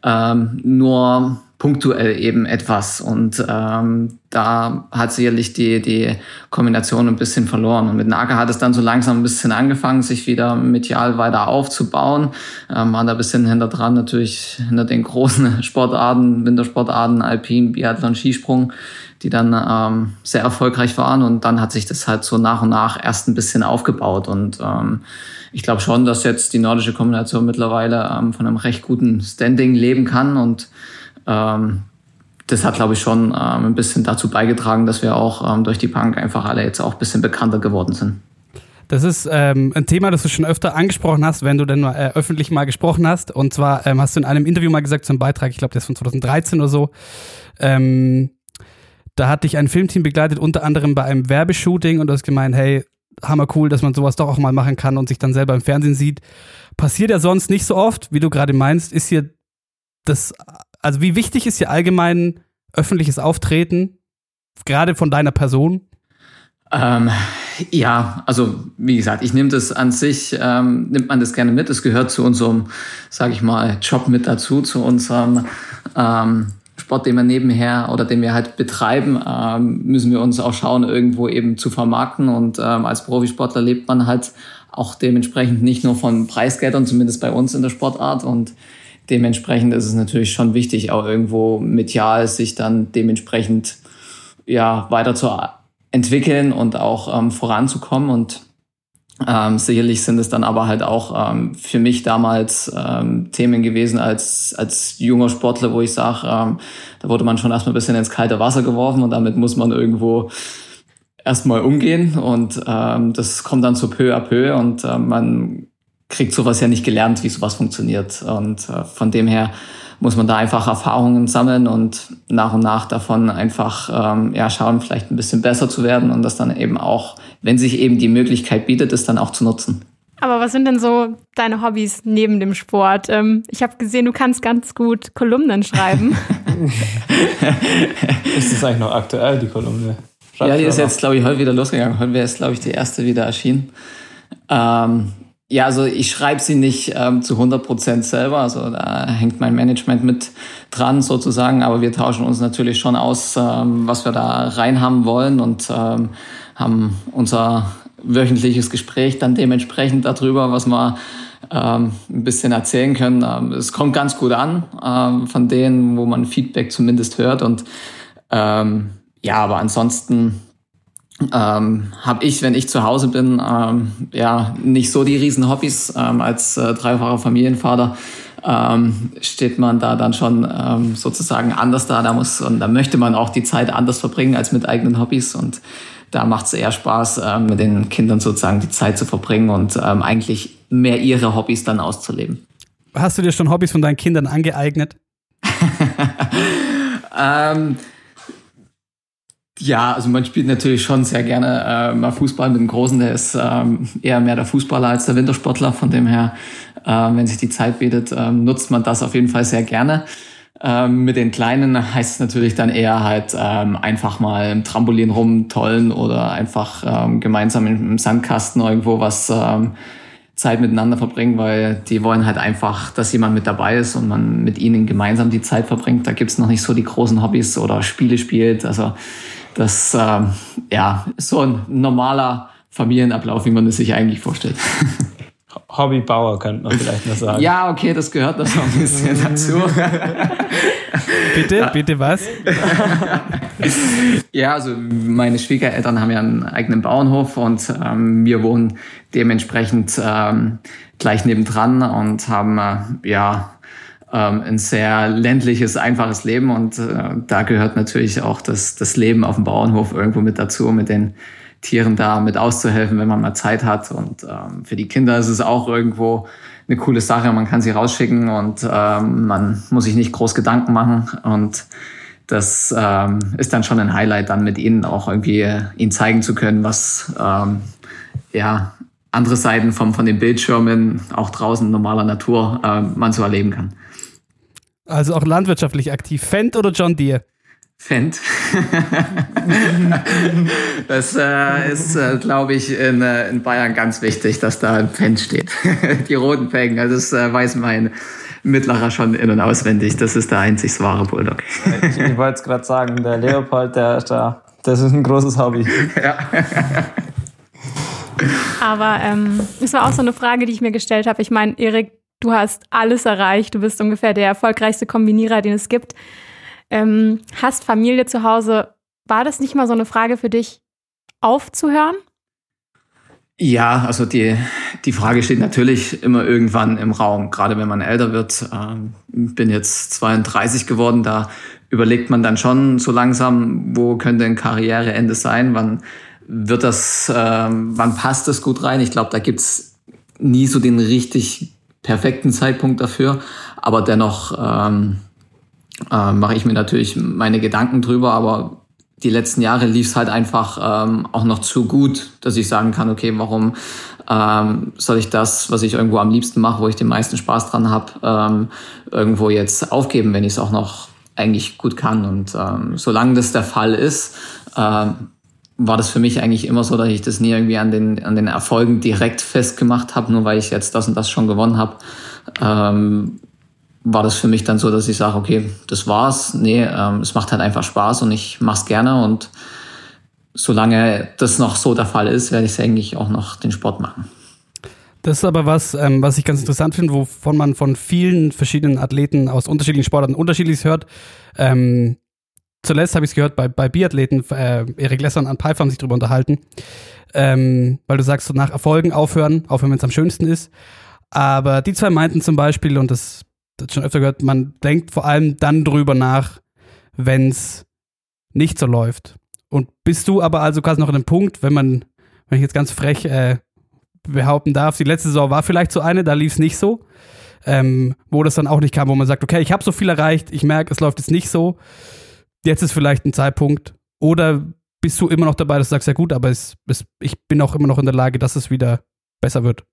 ähm, nur punktuell eben etwas. Und ähm, da hat sicherlich die, die Kombination ein bisschen verloren. Und mit Naka hat es dann so langsam ein bisschen angefangen, sich wieder medial weiter aufzubauen. Ähm, war da ein bisschen hinter dran, natürlich hinter den großen Sportarten, Wintersportarten, Alpin, Biathlon, Skisprung, die dann ähm, sehr erfolgreich waren. Und dann hat sich das halt so nach und nach erst ein bisschen aufgebaut. Und ähm, ich glaube schon, dass jetzt die nordische Kombination mittlerweile ähm, von einem recht guten Standing leben kann. Und das hat, glaube ich, schon ähm, ein bisschen dazu beigetragen, dass wir auch ähm, durch die Bank einfach alle jetzt auch ein bisschen bekannter geworden sind. Das ist ähm, ein Thema, das du schon öfter angesprochen hast, wenn du denn äh, öffentlich mal gesprochen hast. Und zwar ähm, hast du in einem Interview mal gesagt, zum Beitrag, ich glaube, der ist von 2013 oder so, ähm, da hat dich ein Filmteam begleitet, unter anderem bei einem Werbeshooting und du hast gemeint, hey, hammer cool, dass man sowas doch auch mal machen kann und sich dann selber im Fernsehen sieht. Passiert ja sonst nicht so oft, wie du gerade meinst. Ist hier das, also wie wichtig ist hier allgemein öffentliches Auftreten, gerade von deiner Person? Ähm, ja, also wie gesagt, ich nehme das an sich, ähm, nimmt man das gerne mit. Es gehört zu unserem, sage ich mal, Job mit dazu, zu unserem ähm, Sport, den wir nebenher oder den wir halt betreiben, ähm, müssen wir uns auch schauen, irgendwo eben zu vermarkten. Und ähm, als Profisportler lebt man halt auch dementsprechend nicht nur von Preisgeldern, zumindest bei uns in der Sportart. Und dementsprechend ist es natürlich schon wichtig, auch irgendwo medial sich dann dementsprechend ja weiter zu entwickeln und auch ähm, voranzukommen. Und ähm, sicherlich sind es dann aber halt auch ähm, für mich damals ähm, Themen gewesen als, als junger Sportler, wo ich sage, ähm, da wurde man schon erstmal ein bisschen ins kalte Wasser geworfen und damit muss man irgendwo erstmal umgehen und ähm, das kommt dann so peu à peu und äh, man kriegt sowas ja nicht gelernt, wie sowas funktioniert. Und äh, von dem her muss man da einfach Erfahrungen sammeln und nach und nach davon einfach ähm, ja, schauen, vielleicht ein bisschen besser zu werden und das dann eben auch, wenn sich eben die Möglichkeit bietet, es dann auch zu nutzen. Aber was sind denn so deine Hobbys neben dem Sport? Ähm, ich habe gesehen, du kannst ganz gut Kolumnen schreiben. ist das eigentlich noch aktuell, die Kolumne? Schreibst ja, die ist jetzt, glaube ich, heute wieder losgegangen. Heute wäre es, glaube ich, die erste wieder erschienen. Ähm, ja, also ich schreibe sie nicht ähm, zu 100 Prozent selber, also da hängt mein Management mit dran sozusagen, aber wir tauschen uns natürlich schon aus, ähm, was wir da rein haben wollen und ähm, haben unser wöchentliches Gespräch dann dementsprechend darüber, was wir ähm, ein bisschen erzählen können. Ähm, es kommt ganz gut an ähm, von denen, wo man Feedback zumindest hört. Und ähm, ja, aber ansonsten ähm, habe ich, wenn ich zu Hause bin, ähm, ja nicht so die riesen Hobbys. Ähm, als äh, dreifacher Familienvater ähm, steht man da dann schon ähm, sozusagen anders da. Da muss und da möchte man auch die Zeit anders verbringen als mit eigenen Hobbys und da macht es eher Spaß, ähm, mit den Kindern sozusagen die Zeit zu verbringen und ähm, eigentlich mehr ihre Hobbys dann auszuleben. Hast du dir schon Hobbys von deinen Kindern angeeignet? ähm, ja, also man spielt natürlich schon sehr gerne äh, mal Fußball mit dem Großen, der ist ähm, eher mehr der Fußballer als der Wintersportler. Von dem her, äh, wenn sich die Zeit bietet, äh, nutzt man das auf jeden Fall sehr gerne. Ähm, mit den Kleinen heißt es natürlich dann eher halt ähm, einfach mal im Trampolin rumtollen oder einfach ähm, gemeinsam im Sandkasten irgendwo was ähm, Zeit miteinander verbringen, weil die wollen halt einfach, dass jemand mit dabei ist und man mit ihnen gemeinsam die Zeit verbringt. Da gibt's noch nicht so die großen Hobbys oder Spiele spielt. Also das ähm, ja, ist so ein normaler Familienablauf, wie man es sich eigentlich vorstellt. Hobbybauer könnte man vielleicht noch sagen. Ja, okay, das gehört noch ein bisschen dazu. bitte, ja. bitte was? ja, also meine Schwiegereltern haben ja einen eigenen Bauernhof und ähm, wir wohnen dementsprechend ähm, gleich nebendran und haben äh, ja ähm, ein sehr ländliches, einfaches Leben und äh, da gehört natürlich auch das, das Leben auf dem Bauernhof irgendwo mit dazu, mit den Tieren da mit auszuhelfen, wenn man mal Zeit hat. Und ähm, für die Kinder ist es auch irgendwo eine coole Sache. Man kann sie rausschicken und ähm, man muss sich nicht groß Gedanken machen. Und das ähm, ist dann schon ein Highlight, dann mit ihnen auch irgendwie ihnen zeigen zu können, was ähm, ja andere Seiten vom, von den Bildschirmen, auch draußen normaler Natur, äh, man so erleben kann. Also auch landwirtschaftlich aktiv. Fendt oder John Deere? Fendt. das äh, ist, äh, glaube ich, in, äh, in, Bayern ganz wichtig, dass da ein Fendt steht. Die roten Felgen, also das äh, weiß mein Mittlerer schon in- und auswendig. Das ist der einzig wahre Bulldog. ich, ich wollte es gerade sagen, der Leopold, der ist da. Das ist ein großes Hobby. Ja. Aber ähm, es war auch so eine Frage, die ich mir gestellt habe. Ich meine, Erik, du hast alles erreicht, du bist ungefähr der erfolgreichste Kombinierer, den es gibt. Ähm, hast Familie zu Hause. War das nicht mal so eine Frage für dich, aufzuhören? Ja, also die, die Frage steht natürlich immer irgendwann im Raum, gerade wenn man älter wird. Ähm, bin jetzt 32 geworden, da überlegt man dann schon so langsam, wo könnte ein Karriereende sein, wann wird das, ähm, wann passt das gut rein? Ich glaube, da gibt's nie so den richtig perfekten Zeitpunkt dafür. Aber dennoch ähm, äh, mache ich mir natürlich meine Gedanken drüber. Aber die letzten Jahre lief es halt einfach ähm, auch noch zu gut, dass ich sagen kann, okay, warum ähm, soll ich das, was ich irgendwo am liebsten mache, wo ich den meisten Spaß dran habe, ähm, irgendwo jetzt aufgeben, wenn ich es auch noch eigentlich gut kann. Und ähm, solange das der Fall ist, ähm, war das für mich eigentlich immer so, dass ich das nie irgendwie an den, an den Erfolgen direkt festgemacht habe, nur weil ich jetzt das und das schon gewonnen habe. Ähm, war das für mich dann so, dass ich sage, okay, das war's. Nee, ähm, es macht halt einfach Spaß und ich mach's gerne und solange das noch so der Fall ist, werde ich eigentlich auch noch den Sport machen. Das ist aber was, ähm, was ich ganz interessant finde, wovon man von vielen verschiedenen Athleten aus unterschiedlichen Sportarten unterschiedliches hört. Ähm, zuletzt habe ich es gehört bei, bei Biathleten, äh, Erik Lesser und Pfeiffer haben sich darüber unterhalten, ähm, weil du sagst, so nach Erfolgen aufhören, aufhören, wenn es am schönsten ist. Aber die zwei meinten zum Beispiel, und das das schon öfter gehört, man denkt vor allem dann drüber nach, wenn es nicht so läuft. Und bist du aber also quasi noch an dem Punkt, wenn man, wenn ich jetzt ganz frech äh, behaupten darf, die letzte Saison war vielleicht so eine, da lief es nicht so, ähm, wo das dann auch nicht kam, wo man sagt, okay, ich habe so viel erreicht, ich merke, es läuft jetzt nicht so, jetzt ist vielleicht ein Zeitpunkt. Oder bist du immer noch dabei, dass du sagst, ja gut, aber es, es, ich bin auch immer noch in der Lage, dass es wieder besser wird?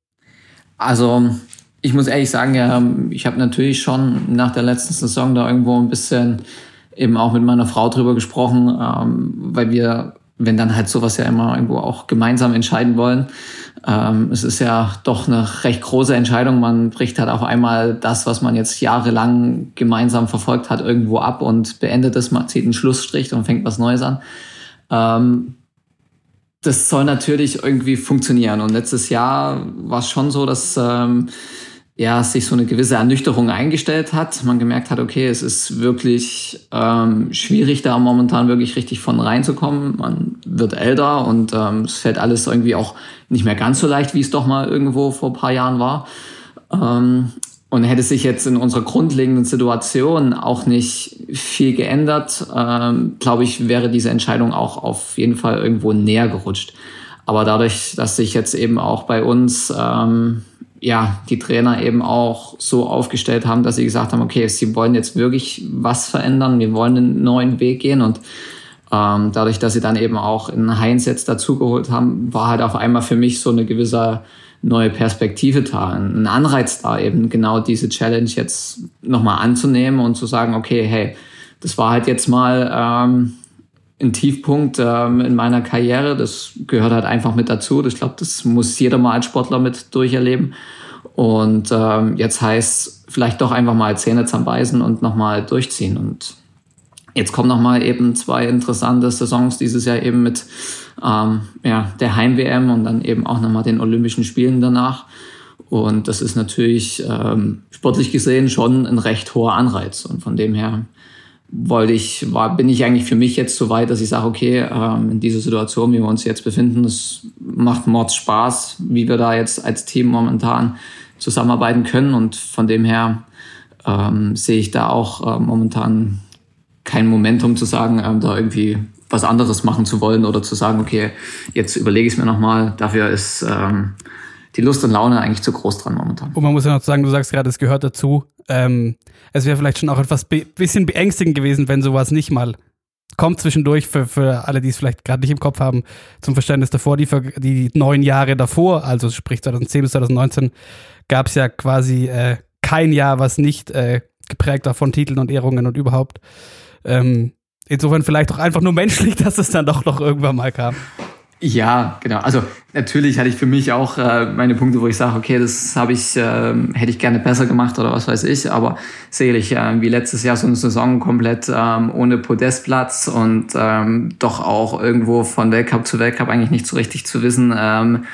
Also ich muss ehrlich sagen, ja, ich habe natürlich schon nach der letzten Saison da irgendwo ein bisschen eben auch mit meiner Frau drüber gesprochen, ähm, weil wir, wenn dann halt sowas ja immer irgendwo auch gemeinsam entscheiden wollen. Ähm, es ist ja doch eine recht große Entscheidung. Man bricht halt auf einmal das, was man jetzt jahrelang gemeinsam verfolgt hat, irgendwo ab und beendet es, man zieht einen Schlussstrich und fängt was Neues an. Ähm, das soll natürlich irgendwie funktionieren. Und letztes Jahr war es schon so, dass ähm, ja, sich so eine gewisse Ernüchterung eingestellt hat. Man gemerkt hat, okay, es ist wirklich ähm, schwierig, da momentan wirklich richtig von reinzukommen. Man wird älter und ähm, es fällt alles irgendwie auch nicht mehr ganz so leicht, wie es doch mal irgendwo vor ein paar Jahren war. Ähm, und hätte sich jetzt in unserer grundlegenden Situation auch nicht viel geändert, ähm, glaube ich, wäre diese Entscheidung auch auf jeden Fall irgendwo näher gerutscht. Aber dadurch, dass sich jetzt eben auch bei uns ähm, ja, die Trainer eben auch so aufgestellt haben, dass sie gesagt haben, okay, sie wollen jetzt wirklich was verändern, wir wollen einen neuen Weg gehen und ähm, dadurch, dass sie dann eben auch in Heinz jetzt dazugeholt haben, war halt auf einmal für mich so eine gewisse neue Perspektive da, ein Anreiz da, eben genau diese Challenge jetzt nochmal anzunehmen und zu sagen, okay, hey, das war halt jetzt mal ähm, ein Tiefpunkt ähm, in meiner Karriere. Das gehört halt einfach mit dazu. Ich glaube, das muss jeder mal als Sportler mit durcherleben. Und ähm, jetzt heißt vielleicht doch einfach mal Zähne zusammenbeißen und nochmal durchziehen. Und jetzt kommen nochmal eben zwei interessante Saisons dieses Jahr eben mit ähm, ja, der Heim-WM und dann eben auch nochmal den Olympischen Spielen danach. Und das ist natürlich ähm, sportlich gesehen schon ein recht hoher Anreiz. Und von dem her wollte ich, war, bin ich eigentlich für mich jetzt so weit, dass ich sage, okay, ähm, in dieser Situation, wie wir uns jetzt befinden, es macht Mords Spaß, wie wir da jetzt als Team momentan zusammenarbeiten können. Und von dem her ähm, sehe ich da auch äh, momentan kein Momentum zu sagen, ähm, da irgendwie was anderes machen zu wollen oder zu sagen, okay, jetzt überlege ich es mir nochmal. Dafür ist ähm, die Lust und Laune eigentlich zu groß dran momentan. Und man muss ja noch sagen, du sagst gerade, es gehört dazu. Ähm, es wäre vielleicht schon auch etwas be bisschen beängstigend gewesen, wenn sowas nicht mal kommt zwischendurch für, für alle, die es vielleicht gerade nicht im Kopf haben, zum Verständnis davor, die, die neun Jahre davor, also sprich 2010 bis 2019, gab es ja quasi äh, kein Jahr, was nicht äh, geprägt war von Titeln und Ehrungen und überhaupt. Ähm, insofern vielleicht auch einfach nur menschlich, dass es dann doch noch irgendwann mal kam. Ja, genau. Also natürlich hatte ich für mich auch äh, meine Punkte, wo ich sage, okay, das habe ich, äh, hätte ich gerne besser gemacht oder was weiß ich. Aber sicherlich äh, wie letztes Jahr so eine Saison komplett ähm, ohne Podestplatz und ähm, doch auch irgendwo von Weltcup zu Weltcup eigentlich nicht so richtig zu wissen, ähm,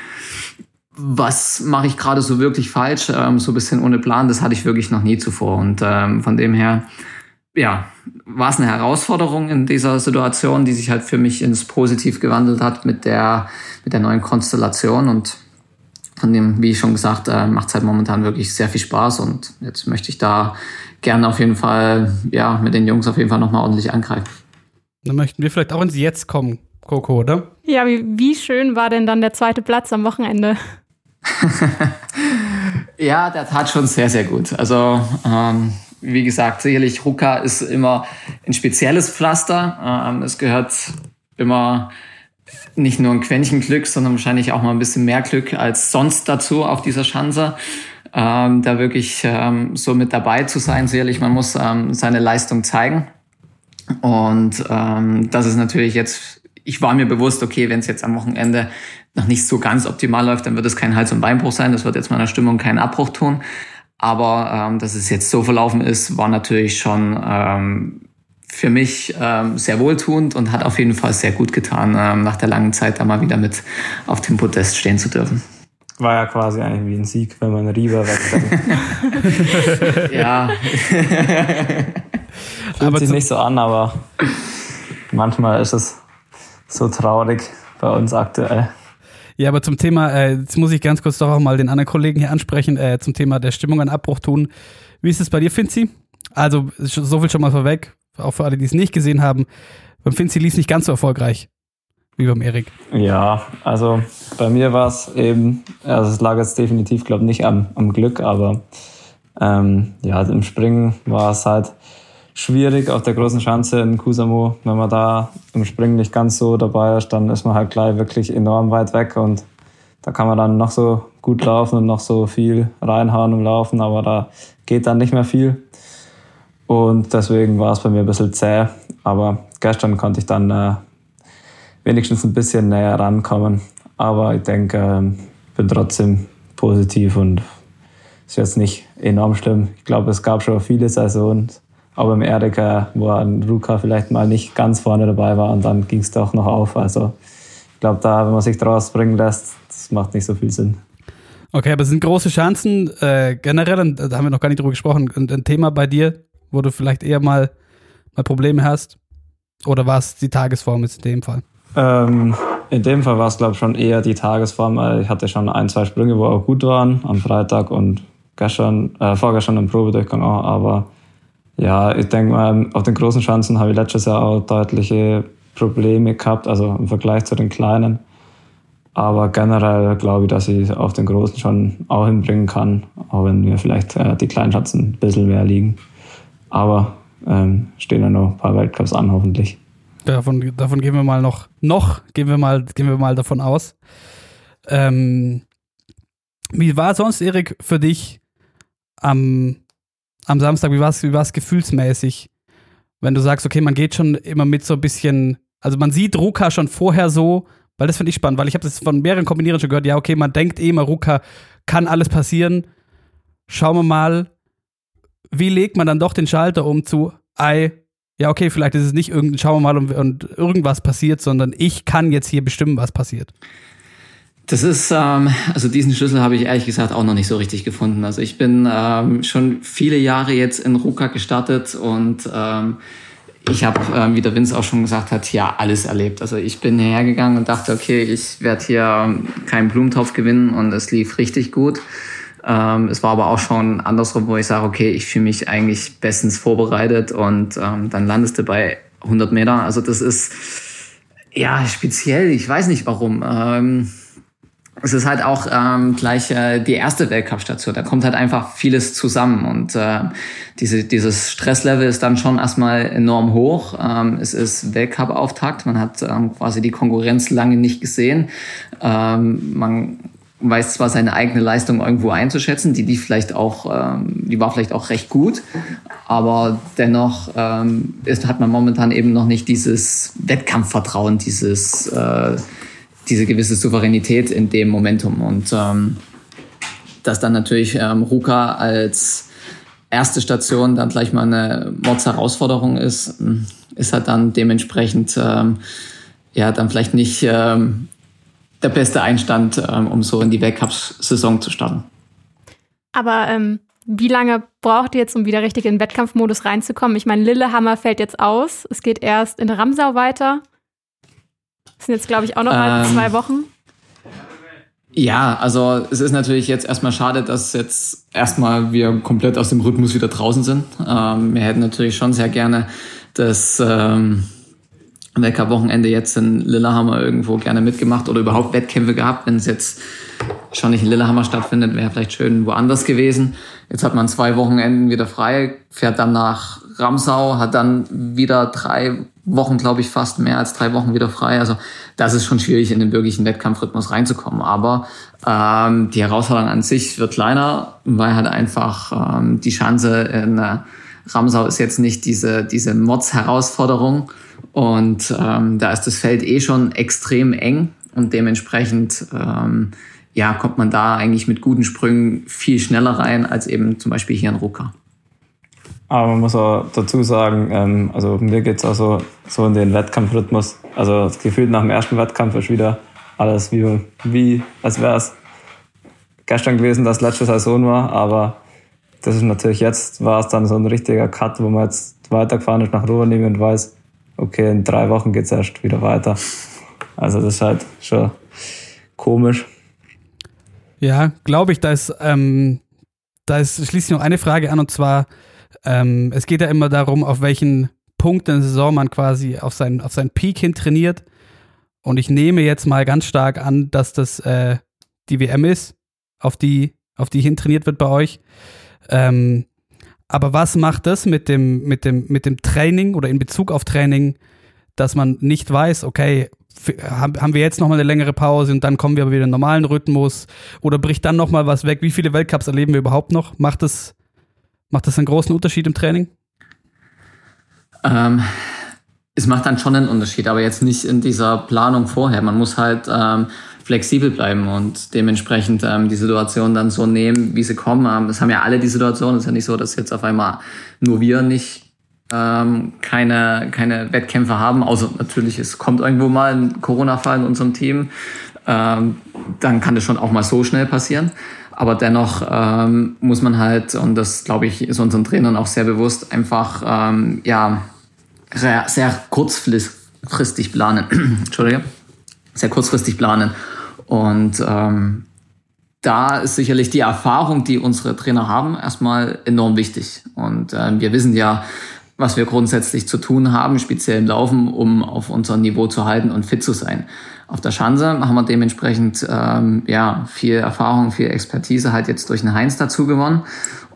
was mache ich gerade so wirklich falsch, ähm, so ein bisschen ohne Plan. Das hatte ich wirklich noch nie zuvor. Und ähm, von dem her ja, war es eine Herausforderung in dieser Situation, die sich halt für mich ins Positiv gewandelt hat mit der, mit der neuen Konstellation und von dem, wie ich schon gesagt, äh, macht es halt momentan wirklich sehr viel Spaß und jetzt möchte ich da gerne auf jeden Fall, ja, mit den Jungs auf jeden Fall nochmal ordentlich angreifen. Dann möchten wir vielleicht auch ins Jetzt kommen, Coco, oder? Ja, wie, wie schön war denn dann der zweite Platz am Wochenende? ja, der tat schon sehr, sehr gut. Also ähm, wie gesagt, sicherlich Ruka ist immer ein spezielles Pflaster. Ähm, es gehört immer nicht nur ein Quäntchen Glück, sondern wahrscheinlich auch mal ein bisschen mehr Glück als sonst dazu auf dieser Schanze. Ähm, da wirklich ähm, so mit dabei zu sein, sicherlich, man muss ähm, seine Leistung zeigen. Und ähm, das ist natürlich jetzt, ich war mir bewusst, okay, wenn es jetzt am Wochenende noch nicht so ganz optimal läuft, dann wird es kein Hals- und Beinbruch sein, das wird jetzt meiner Stimmung keinen Abbruch tun. Aber ähm, dass es jetzt so verlaufen ist, war natürlich schon ähm, für mich ähm, sehr wohltuend und hat auf jeden Fall sehr gut getan, ähm, nach der langen Zeit da mal wieder mit auf dem Podest stehen zu dürfen. War ja quasi eigentlich wie ein Sieg, wenn man Rieber wegfällt. ja. Fühlt Aber sich nicht so an, aber manchmal ist es so traurig bei uns aktuell. Ja, aber zum Thema, äh, jetzt muss ich ganz kurz doch auch mal den anderen Kollegen hier ansprechen, äh, zum Thema der Stimmung an Abbruch tun. Wie ist es bei dir, Finzi? Also, so viel schon mal vorweg, auch für alle, die es nicht gesehen haben. Beim Finzi lief es nicht ganz so erfolgreich wie beim Erik. Ja, also bei mir war es eben, also es lag jetzt definitiv, glaube ich, nicht am, am Glück, aber ähm, ja, im Springen war es halt schwierig auf der großen Schanze in Kusamo. Wenn man da im Springen nicht ganz so dabei ist, dann ist man halt gleich wirklich enorm weit weg und da kann man dann noch so gut laufen und noch so viel reinhauen im Laufen, aber da geht dann nicht mehr viel. Und deswegen war es bei mir ein bisschen zäh. Aber gestern konnte ich dann äh, wenigstens ein bisschen näher rankommen. Aber ich denke, ähm, bin trotzdem positiv und ist jetzt nicht enorm schlimm. Ich glaube, es gab schon viele Saisons, auch im Erika, wo ein Ruka vielleicht mal nicht ganz vorne dabei war und dann ging es doch noch auf. Also ich glaube, da, wenn man sich draus bringen lässt, das macht nicht so viel Sinn. Okay, aber sind große Chancen äh, generell, und da haben wir noch gar nicht drüber gesprochen, ein, ein Thema bei dir, wo du vielleicht eher mal, mal Probleme hast? Oder war es die Tagesform jetzt in dem Fall? Ähm, in dem Fall war es, glaube ich, schon eher die Tagesform. Ich hatte schon ein, zwei Sprünge, wo auch gut waren, am Freitag und gestern, äh, vorgestern im Probedurchgang auch. Aber ja, ich denke mal, auf den großen Chancen habe ich letztes Jahr auch deutliche Probleme gehabt, also im Vergleich zu den kleinen. Aber generell glaube ich, dass ich auf den großen schon auch hinbringen kann, auch wenn mir vielleicht äh, die kleinen Schanzen ein bisschen mehr liegen. Aber ähm, stehen ja noch ein paar Weltcups an, hoffentlich. Davon, davon gehen wir mal noch, noch gehen wir mal, gehen wir mal davon aus. Ähm, wie war sonst, Erik, für dich am, am Samstag? Wie war es wie gefühlsmäßig? Wenn du sagst, okay, man geht schon immer mit so ein bisschen, also man sieht Ruka schon vorher so, weil das finde ich spannend, weil ich habe das von mehreren Kombinierern schon gehört, ja, okay, man denkt eh immer, Ruka kann alles passieren. Schauen wir mal, wie legt man dann doch den Schalter um zu, ei, ja, okay, vielleicht ist es nicht irgendein, schauen wir mal und, und irgendwas passiert, sondern ich kann jetzt hier bestimmen, was passiert. Das ist, ähm, also diesen Schlüssel habe ich ehrlich gesagt auch noch nicht so richtig gefunden. Also ich bin ähm, schon viele Jahre jetzt in Ruka gestartet und ähm, ich habe, ähm, wie der Vince auch schon gesagt hat, ja alles erlebt. Also ich bin hierher gegangen und dachte, okay, ich werde hier ähm, keinen Blumentopf gewinnen und es lief richtig gut. Ähm, es war aber auch schon andersrum, wo ich sage, okay, ich fühle mich eigentlich bestens vorbereitet und ähm, dann landest du bei 100 Meter. Also das ist ja speziell. Ich weiß nicht warum. Ähm, es ist halt auch ähm, gleich äh, die erste Weltcup-Station. Da kommt halt einfach vieles zusammen und äh, diese, dieses Stresslevel ist dann schon erstmal enorm hoch. Ähm, es ist Weltcup-Auftakt. Man hat ähm, quasi die Konkurrenz lange nicht gesehen. Ähm, man weiß zwar seine eigene Leistung irgendwo einzuschätzen, die die vielleicht auch, ähm, die war vielleicht auch recht gut, aber dennoch ähm, ist, hat man momentan eben noch nicht dieses Wettkampfvertrauen, dieses äh, diese gewisse Souveränität in dem Momentum. Und ähm, dass dann natürlich ähm, Ruka als erste Station dann gleich mal eine Mordsherausforderung ist, ist halt dann dementsprechend ähm, ja dann vielleicht nicht ähm, der beste Einstand, ähm, um so in die Weltcup-Saison zu starten. Aber ähm, wie lange braucht ihr jetzt, um wieder richtig in den Wettkampfmodus reinzukommen? Ich meine, Lillehammer fällt jetzt aus. Es geht erst in Ramsau weiter. Das sind jetzt, glaube ich, auch noch mal Ähm, zwei Wochen. Ja, also es ist natürlich jetzt erstmal schade, dass jetzt erstmal wir komplett aus dem Rhythmus wieder draußen sind. Ähm, wir hätten natürlich schon sehr gerne das ähm, Wettkampfwochenende jetzt in Lillehammer irgendwo gerne mitgemacht oder überhaupt Wettkämpfe gehabt. Wenn es jetzt schon nicht in Lillehammer stattfindet, wäre vielleicht schön woanders gewesen. Jetzt hat man zwei Wochenenden wieder frei, fährt dann nach Ramsau, hat dann wieder drei Wochen, glaube ich, fast mehr als drei Wochen wieder frei. Also das ist schon schwierig, in den wirklichen Wettkampfrhythmus reinzukommen. Aber ähm, die Herausforderung an sich wird kleiner, weil halt einfach ähm, die Chance in äh, Ramsau ist jetzt nicht diese, diese Mods-Herausforderung. Und ähm, da ist das Feld eh schon extrem eng und dementsprechend ähm, ja, kommt man da eigentlich mit guten Sprüngen viel schneller rein als eben zum Beispiel hier in Ruka. Aber man muss auch dazu sagen, ähm, also mir geht's auch so, so in den Wettkampfrhythmus. Also das Gefühl nach dem ersten Wettkampf ist wieder alles wie, wie als wäre es gestern gewesen, dass letzte Saison war. Aber das ist natürlich jetzt, war es dann so ein richtiger Cut, wo man jetzt weitergefahren ist nach Rovaniemi und weiß, okay, in drei Wochen geht's erst wieder weiter. Also das ist halt schon komisch. Ja, glaube ich, da ist, ähm, da ist, schließt sich noch eine Frage an und zwar, ähm, es geht ja immer darum, auf welchen Punkt in der Saison man quasi auf seinen, auf seinen Peak hin trainiert. Und ich nehme jetzt mal ganz stark an, dass das äh, die WM ist, auf die, auf die hin trainiert wird bei euch. Ähm, aber was macht das mit dem, mit dem, mit dem Training oder in Bezug auf Training, dass man nicht weiß, okay, haben wir jetzt nochmal eine längere Pause und dann kommen wir aber wieder in den normalen Rhythmus oder bricht dann nochmal was weg? Wie viele Weltcups erleben wir überhaupt noch? Macht das, macht das einen großen Unterschied im Training? Ähm, es macht dann schon einen Unterschied, aber jetzt nicht in dieser Planung vorher. Man muss halt ähm, flexibel bleiben und dementsprechend ähm, die Situation dann so nehmen, wie sie kommen. Ähm, das haben ja alle die Situation. Es ist ja nicht so, dass jetzt auf einmal nur wir nicht ähm, keine, keine Wettkämpfe haben, außer natürlich, es kommt irgendwo mal ein Corona-Fall in unserem Team, ähm, dann kann das schon auch mal so schnell passieren. Aber dennoch ähm, muss man halt, und das glaube ich, ist unseren Trainern auch sehr bewusst, einfach ähm, ja, sehr kurzfristig planen. Entschuldige. Sehr kurzfristig planen. Und ähm, da ist sicherlich die Erfahrung, die unsere Trainer haben, erstmal enorm wichtig. Und äh, wir wissen ja, was wir grundsätzlich zu tun haben, speziell im Laufen, um auf unser Niveau zu halten und fit zu sein. Auf der Schanze haben wir dementsprechend ähm, ja viel Erfahrung, viel Expertise halt jetzt durch den Heinz dazu gewonnen.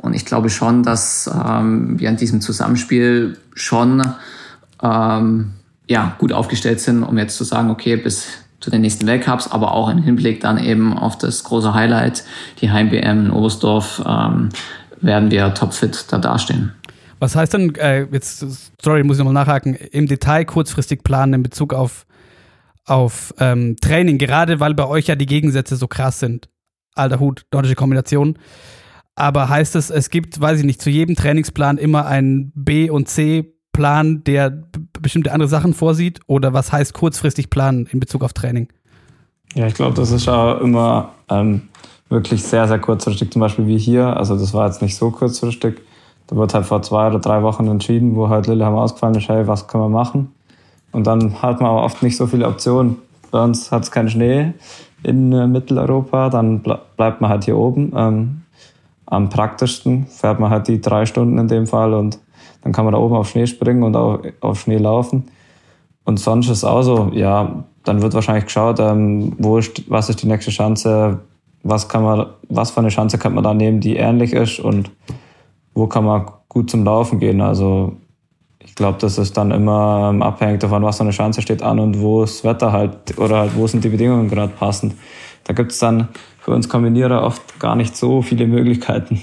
Und ich glaube schon, dass ähm, wir in diesem Zusammenspiel schon ähm, ja, gut aufgestellt sind, um jetzt zu sagen, okay, bis zu den nächsten Weltcups, aber auch im Hinblick dann eben auf das große Highlight, die Heim-WM in Oberstdorf, ähm, werden wir topfit da dastehen. Was heißt denn, äh, jetzt, sorry, muss ich nochmal nachhaken, im Detail kurzfristig planen in Bezug auf, auf ähm, Training, gerade weil bei euch ja die Gegensätze so krass sind. Alter Hut, nordische Kombination. Aber heißt es, es gibt, weiß ich nicht, zu jedem Trainingsplan immer einen B- und C-Plan, der bestimmte andere Sachen vorsieht? Oder was heißt kurzfristig planen in Bezug auf Training? Ja, ich glaube, das ist auch immer ähm, wirklich sehr, sehr kurzfristig. Zum Beispiel wie hier. Also das war jetzt nicht so kurzfristig da wurde halt vor zwei oder drei Wochen entschieden, wo halt Lillehammer ausgefallen ist, hey, was können wir machen? Und dann hat man aber oft nicht so viele Optionen. Bei uns hat es keinen Schnee in äh, Mitteleuropa, dann bleibt man halt hier oben. Ähm, am praktischsten fährt man halt die drei Stunden in dem Fall und dann kann man da oben auf Schnee springen und auch auf Schnee laufen. Und sonst ist es auch so, ja, dann wird wahrscheinlich geschaut, ähm, wo ist, was ist die nächste Chance, was kann man, was für eine Chance kann man da nehmen, die ähnlich ist und wo kann man gut zum Laufen gehen. Also ich glaube, das ist dann immer ähm, abhängig davon, was für eine Chance steht an und wo das Wetter halt oder halt wo sind die Bedingungen gerade passend. Da gibt es dann für uns Kombinierer oft gar nicht so viele Möglichkeiten.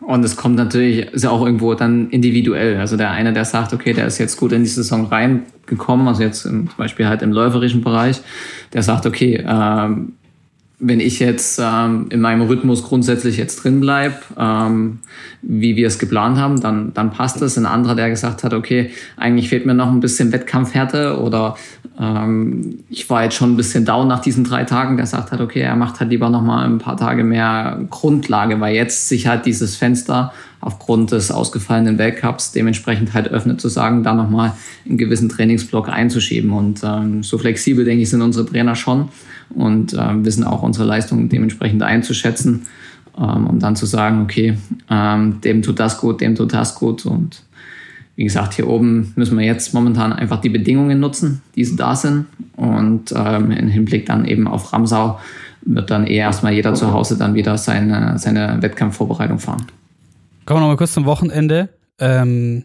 Und es kommt natürlich, ist ja auch irgendwo dann individuell. Also der eine, der sagt, okay, der ist jetzt gut in die Saison reingekommen, also jetzt zum Beispiel halt im läuferischen Bereich, der sagt, okay, ähm, wenn ich jetzt ähm, in meinem Rhythmus grundsätzlich jetzt drin bleibe, ähm, wie wir es geplant haben, dann, dann passt es. Ein anderer, der gesagt hat, okay, eigentlich fehlt mir noch ein bisschen Wettkampfhärte oder ähm, ich war jetzt schon ein bisschen down nach diesen drei Tagen, der sagt hat, okay, er macht halt lieber noch mal ein paar Tage mehr Grundlage, weil jetzt sich halt dieses Fenster aufgrund des ausgefallenen Weltcups dementsprechend halt öffnet, zu sagen, da nochmal einen gewissen Trainingsblock einzuschieben. Und ähm, so flexibel, denke ich, sind unsere Trainer schon und ähm, wissen auch unsere Leistungen dementsprechend einzuschätzen, ähm, um dann zu sagen, okay, ähm, dem tut das gut, dem tut das gut. Und wie gesagt, hier oben müssen wir jetzt momentan einfach die Bedingungen nutzen, die da sind. Und ähm, im Hinblick dann eben auf Ramsau wird dann eher erstmal jeder zu Hause dann wieder seine, seine Wettkampfvorbereitung fahren. Kommen wir nochmal kurz zum Wochenende. Ähm,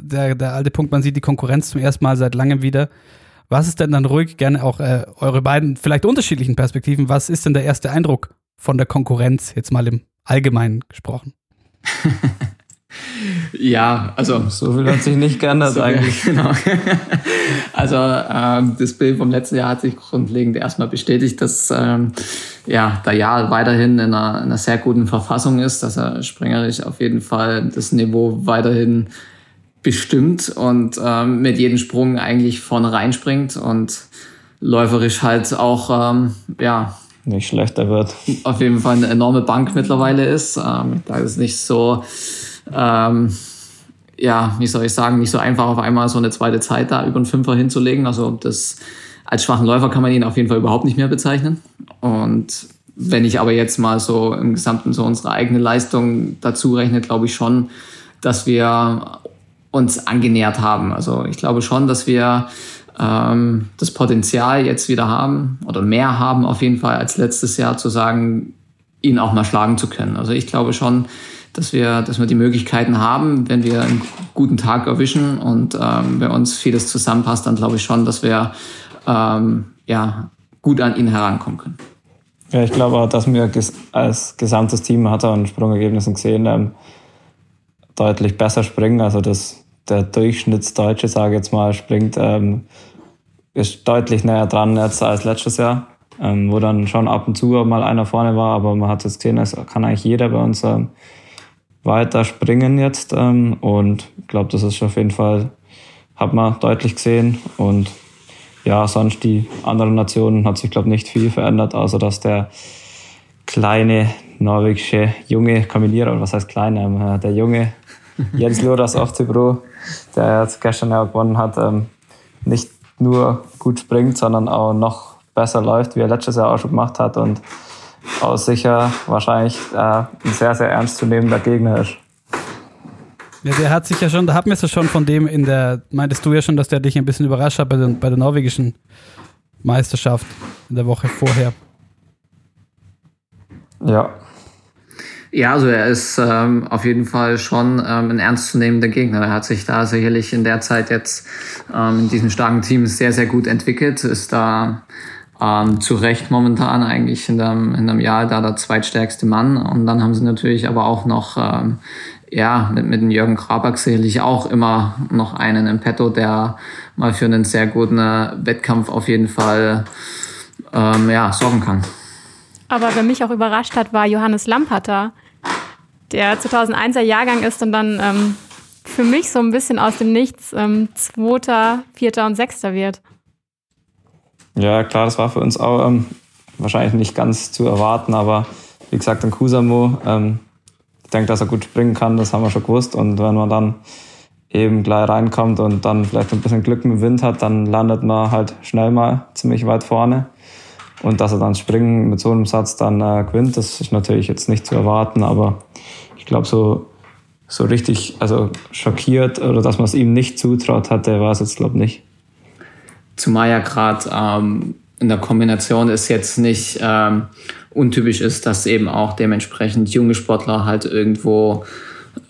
der, der alte Punkt, man sieht die Konkurrenz zum ersten Mal seit langem wieder. Was ist denn dann ruhig, gerne auch äh, eure beiden vielleicht unterschiedlichen Perspektiven, was ist denn der erste Eindruck von der Konkurrenz, jetzt mal im Allgemeinen gesprochen? ja, also. So viel hat sich nicht geändert so eigentlich. Genau. also ähm, das Bild vom letzten Jahr hat sich grundlegend erstmal bestätigt, dass ähm, ja, der Jahr weiterhin in einer, in einer sehr guten Verfassung ist, dass er springerisch auf jeden Fall das Niveau weiterhin bestimmt und ähm, mit jedem Sprung eigentlich vorne reinspringt und läuferisch halt auch ähm, ja nicht schlechter wird. Auf jeden Fall eine enorme Bank mittlerweile ist. Ähm, da ist nicht so ähm, ja, wie soll ich sagen, nicht so einfach auf einmal so eine zweite Zeit da über einen Fünfer hinzulegen. Also das als schwachen Läufer kann man ihn auf jeden Fall überhaupt nicht mehr bezeichnen. Und wenn ich aber jetzt mal so im Gesamten so unsere eigene Leistung dazu rechne, glaube ich schon, dass wir uns angenähert haben. Also ich glaube schon, dass wir ähm, das Potenzial jetzt wieder haben oder mehr haben auf jeden Fall als letztes Jahr zu sagen, ihn auch mal schlagen zu können. Also ich glaube schon, dass wir, dass wir die Möglichkeiten haben, wenn wir einen guten Tag erwischen und ähm, bei uns vieles zusammenpasst, dann glaube ich schon, dass wir ähm, ja, gut an ihn herankommen können. Ja, ich glaube auch, dass wir als gesamtes Team hat er an Sprungergebnissen gesehen, ähm, deutlich besser springen. Also das, der Durchschnittsdeutsche, sage ich jetzt mal, springt, ähm, ist deutlich näher dran jetzt als letztes Jahr, ähm, wo dann schon ab und zu mal einer vorne war, aber man hat es gesehen, es kann eigentlich jeder bei uns ähm, weiter springen jetzt. Ähm, und ich glaube, das ist auf jeden Fall, hat man deutlich gesehen. Und ja, sonst die anderen Nationen hat sich, glaube ich, nicht viel verändert, außer dass der kleine norwegische junge Kamillierer, oder was heißt kleine, ähm, der junge Jens Loras Oftebro, der jetzt gestern ja gewonnen hat, ähm, nicht nur gut springt, sondern auch noch besser läuft, wie er letztes Jahr auch schon gemacht hat. Und auch sicher wahrscheinlich äh, ein sehr, sehr ernstzunehmender Gegner ist. Ja, der hat sich ja schon, da hatten wir es ja schon von dem in der, meintest du ja schon, dass der dich ein bisschen überrascht hat bei, den, bei der norwegischen Meisterschaft in der Woche vorher. Ja. Ja, also er ist ähm, auf jeden Fall schon ähm, ein ernstzunehmender Gegner. Er hat sich da sicherlich in der Zeit jetzt ähm, in diesem starken Team sehr, sehr gut entwickelt, ist da ähm, zu Recht momentan eigentlich in dem, in dem Jahr da der zweitstärkste Mann. Und dann haben sie natürlich aber auch noch, ähm, ja, mit, mit dem Jürgen Krabak sicherlich auch immer noch einen im Petto, der mal für einen sehr guten äh, Wettkampf auf jeden Fall ähm, ja, sorgen kann. Aber wer mich auch überrascht hat, war Johannes Lamperter, der 2001er Jahrgang ist und dann ähm, für mich so ein bisschen aus dem Nichts ähm, Zweiter, Vierter und Sechster wird. Ja, klar, das war für uns auch ähm, wahrscheinlich nicht ganz zu erwarten, aber wie gesagt, in Kusamo, ähm, ich denke, dass er gut springen kann, das haben wir schon gewusst. Und wenn man dann eben gleich reinkommt und dann vielleicht ein bisschen Glück mit dem Wind hat, dann landet man halt schnell mal ziemlich weit vorne. Und dass er dann springen mit so einem Satz dann äh, gewinnt, das ist natürlich jetzt nicht zu erwarten, aber ich glaube, so, so richtig also schockiert oder dass man es ihm nicht zutraut hat, der war es jetzt, glaube ich, nicht. Zumal ja gerade ähm, in der Kombination es jetzt nicht ähm, untypisch ist, dass eben auch dementsprechend junge Sportler halt irgendwo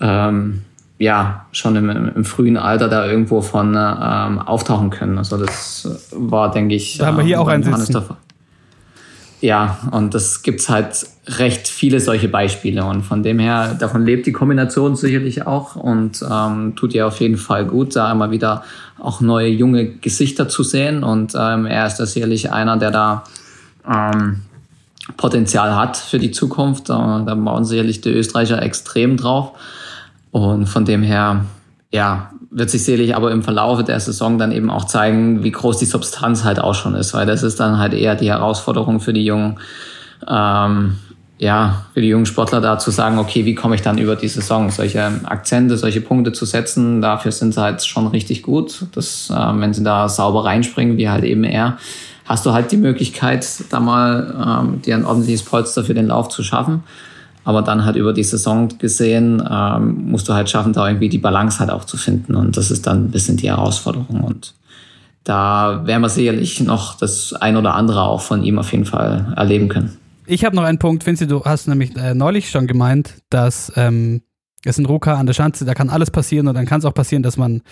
ähm, ja schon im, im, frühen Alter da irgendwo von ähm, auftauchen können. Also das war, denke ich, da haben wir hier auch einen Sitzen. Ja, und das gibt's halt recht viele solche Beispiele. Und von dem her, davon lebt die Kombination sicherlich auch und ähm, tut ihr auf jeden Fall gut, da immer wieder auch neue junge Gesichter zu sehen. Und ähm, er ist da sicherlich einer, der da ähm, Potenzial hat für die Zukunft. Äh, da bauen sicherlich die Österreicher extrem drauf. Und von dem her, ja, wird sich sicherlich aber im Verlauf der Saison dann eben auch zeigen, wie groß die Substanz halt auch schon ist, weil das ist dann halt eher die Herausforderung für die jungen, ähm, ja, für die jungen Sportler da zu sagen, okay, wie komme ich dann über die Saison? Solche Akzente, solche Punkte zu setzen, dafür sind sie halt schon richtig gut. Das, äh, wenn sie da sauber reinspringen, wie halt eben er, hast du halt die Möglichkeit, da mal ähm, dir ein ordentliches Polster für den Lauf zu schaffen. Aber dann halt über die Saison gesehen, ähm, musst du halt schaffen, da irgendwie die Balance halt auch zu finden. Und das ist dann ein bisschen die Herausforderung. Und da werden wir sicherlich noch das ein oder andere auch von ihm auf jeden Fall erleben können. Ich habe noch einen Punkt, Vinci, du hast nämlich äh, neulich schon gemeint, dass ähm, es in Ruka an der Schanze, da kann alles passieren und dann kann es auch passieren, dass man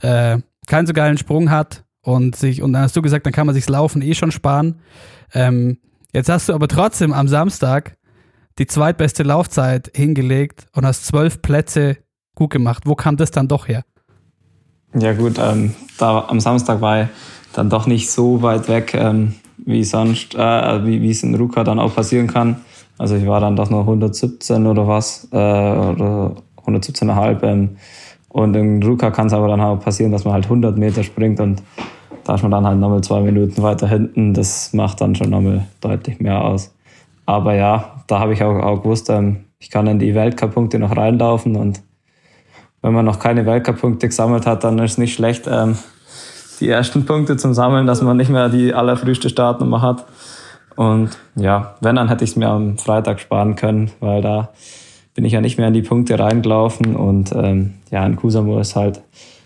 äh, keinen so geilen Sprung hat und sich, und dann hast du gesagt, dann kann man sich Laufen eh schon sparen. Ähm, jetzt hast du aber trotzdem am Samstag die zweitbeste Laufzeit hingelegt und hast zwölf Plätze gut gemacht. Wo kam das dann doch her? Ja gut, ähm, da am Samstag war ich dann doch nicht so weit weg, ähm, wie sonst, äh, wie, es in Ruka dann auch passieren kann. Also ich war dann doch noch 117 oder was, äh, oder 117,5. Ähm, und in Ruka kann es aber dann auch passieren, dass man halt 100 Meter springt und da ist man dann halt nochmal zwei Minuten weiter hinten. Das macht dann schon nochmal deutlich mehr aus. Aber ja, da habe ich auch, auch gewusst, ähm, ich kann in die Weltcup-Punkte noch reinlaufen und wenn man noch keine Weltcup-Punkte gesammelt hat, dann ist es nicht schlecht, ähm, die ersten Punkte zum Sammeln, dass man nicht mehr die allerfrühste Startnummer hat. Und ja, wenn, dann hätte ich es mir am Freitag sparen können, weil da bin ich ja nicht mehr in die Punkte reingelaufen. Und ähm, ja, in Kusamo ist halt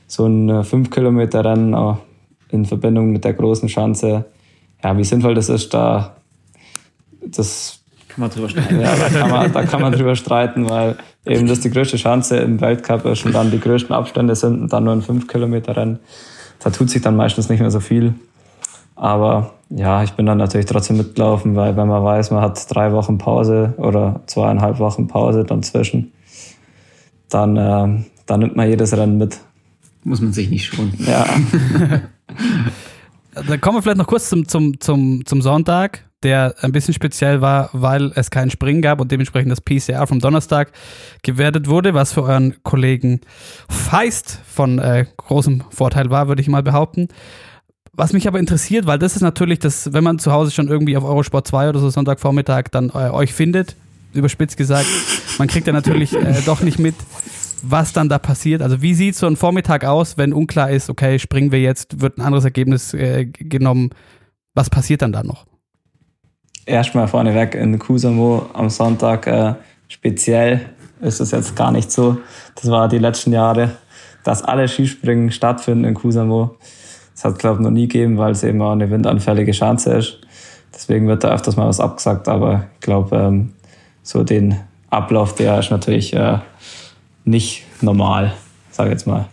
so ein 5-Kilometer-Rennen in Verbindung mit der großen Schanze. Ja, wie sinnvoll das ist, da das kann man drüber streiten. Ja, da kann man, da kann man drüber streiten, weil eben das die größte Chance im Weltcup ist und dann die größten Abstände sind und dann nur ein 5-Kilometer-Rennen. Da tut sich dann meistens nicht mehr so viel. Aber ja, ich bin dann natürlich trotzdem mitgelaufen, weil wenn man weiß, man hat drei Wochen Pause oder zweieinhalb Wochen Pause dann zwischen, dann, äh, dann nimmt man jedes Rennen mit. Muss man sich nicht schonen. Ja. Dann kommen wir vielleicht noch kurz zum, zum, zum, zum Sonntag der ein bisschen speziell war, weil es keinen Springen gab und dementsprechend das PCR vom Donnerstag gewertet wurde, was für euren Kollegen Feist von äh, großem Vorteil war, würde ich mal behaupten. Was mich aber interessiert, weil das ist natürlich das, wenn man zu Hause schon irgendwie auf Eurosport 2 oder so Sonntagvormittag dann äh, euch findet, überspitzt gesagt, man kriegt ja natürlich äh, doch nicht mit, was dann da passiert. Also wie sieht so ein Vormittag aus, wenn unklar ist, okay, springen wir jetzt, wird ein anderes Ergebnis äh, genommen, was passiert dann da noch? Erstmal vorneweg in Kusamo am Sonntag äh, speziell ist es jetzt gar nicht so. Das war die letzten Jahre, dass alle Skispringen stattfinden in Kusamo. Das hat glaube ich noch nie gegeben, weil es eben auch eine windanfällige Chance ist. Deswegen wird da öfters mal was abgesagt, aber ich glaube, ähm, so den Ablauf, der ist natürlich äh, nicht normal, sage ich jetzt mal.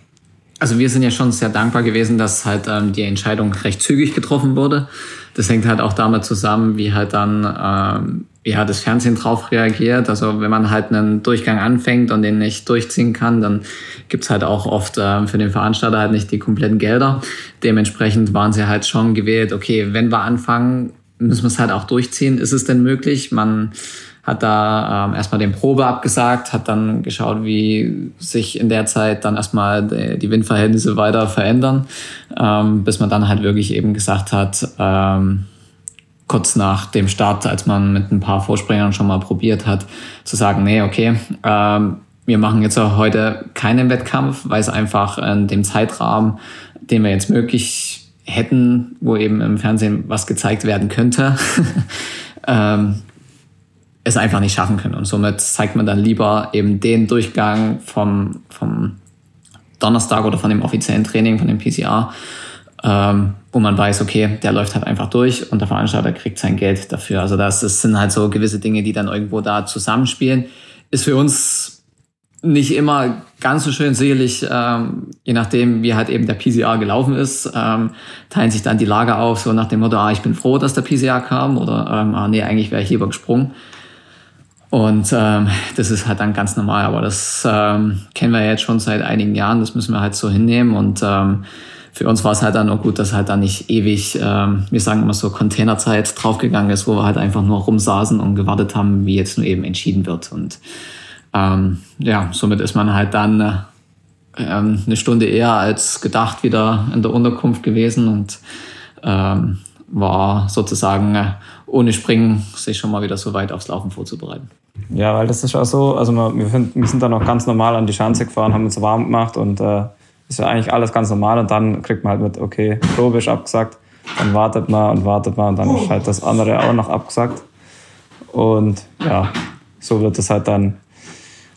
Also wir sind ja schon sehr dankbar gewesen, dass halt ähm, die Entscheidung recht zügig getroffen wurde. Das hängt halt auch damit zusammen, wie halt dann ähm, ja das Fernsehen drauf reagiert. Also wenn man halt einen Durchgang anfängt und den nicht durchziehen kann, dann gibt's halt auch oft ähm, für den Veranstalter halt nicht die kompletten Gelder. Dementsprechend waren sie halt schon gewählt, okay, wenn wir anfangen, müssen wir es halt auch durchziehen. Ist es denn möglich? Man hat da ähm, erstmal den Probe abgesagt, hat dann geschaut, wie sich in der Zeit dann erstmal die Windverhältnisse weiter verändern, ähm, bis man dann halt wirklich eben gesagt hat, ähm, kurz nach dem Start, als man mit ein paar Vorspringern schon mal probiert hat, zu sagen, nee, okay, ähm, wir machen jetzt auch heute keinen Wettkampf, weil es einfach in dem Zeitrahmen, den wir jetzt möglich hätten, wo eben im Fernsehen was gezeigt werden könnte, ähm, es einfach nicht schaffen können. Und somit zeigt man dann lieber eben den Durchgang vom, vom Donnerstag oder von dem offiziellen Training, von dem PCR, ähm, wo man weiß, okay, der läuft halt einfach durch und der Veranstalter kriegt sein Geld dafür. Also das, das sind halt so gewisse Dinge, die dann irgendwo da zusammenspielen. Ist für uns nicht immer ganz so schön, sicherlich, ähm, je nachdem, wie halt eben der PCR gelaufen ist, ähm, teilen sich dann die Lager auf, so nach dem Motto, ah, ich bin froh, dass der PCR kam oder ähm, ah, nee, eigentlich wäre ich lieber gesprungen. Und ähm, das ist halt dann ganz normal, aber das ähm, kennen wir jetzt schon seit einigen Jahren, das müssen wir halt so hinnehmen. Und ähm, für uns war es halt dann auch gut, dass halt dann nicht ewig, ähm, wir sagen immer so, Containerzeit draufgegangen ist, wo wir halt einfach nur rumsaßen und gewartet haben, wie jetzt nur eben entschieden wird. Und ähm, ja, somit ist man halt dann äh, ähm, eine Stunde eher als gedacht wieder in der Unterkunft gewesen und ähm, war sozusagen äh, ohne Springen sich schon mal wieder so weit aufs Laufen vorzubereiten. Ja, weil das ist auch so, also wir, sind dann auch ganz normal an die Schanze gefahren, haben uns warm gemacht und äh, ist ja eigentlich alles ganz normal und dann kriegt man halt mit, okay, Probe ist abgesagt, dann wartet man und wartet man und dann ist halt das andere auch noch abgesagt. Und ja, so wird es halt dann,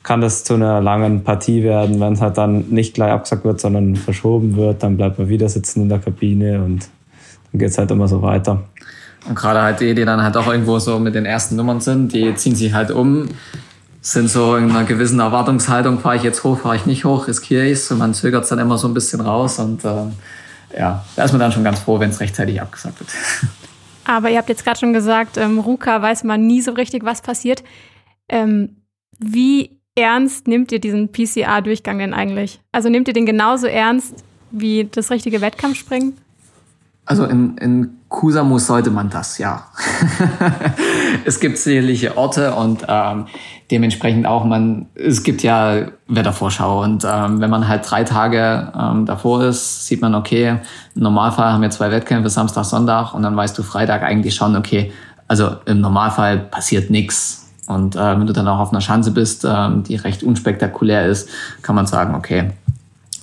kann das zu einer langen Partie werden, wenn es halt dann nicht gleich abgesagt wird, sondern verschoben wird, dann bleibt man wieder sitzen in der Kabine und dann geht es halt immer so weiter. Und gerade halt die, die dann halt auch irgendwo so mit den ersten Nummern sind, die ziehen sich halt um, sind so in einer gewissen Erwartungshaltung, fahre ich jetzt hoch, fahre ich nicht hoch, riskiere ich es und man zögert es dann immer so ein bisschen raus und äh, ja, da ist man dann schon ganz froh, wenn es rechtzeitig abgesagt wird. Aber ihr habt jetzt gerade schon gesagt, ähm, Ruka weiß man nie so richtig, was passiert. Ähm, wie ernst nimmt ihr diesen PCR-Durchgang denn eigentlich? Also nehmt ihr den genauso ernst wie das richtige Wettkampfspringen? Also in, in Kusamus sollte man das, ja. es gibt sicherliche Orte und ähm, dementsprechend auch man, es gibt ja Wettervorschau und ähm, wenn man halt drei Tage ähm, davor ist, sieht man, okay, im Normalfall haben wir zwei Wettkämpfe, Samstag, Sonntag und dann weißt du Freitag eigentlich schon, okay, also im Normalfall passiert nichts. Und äh, wenn du dann auch auf einer Schanze bist, ähm, die recht unspektakulär ist, kann man sagen, okay,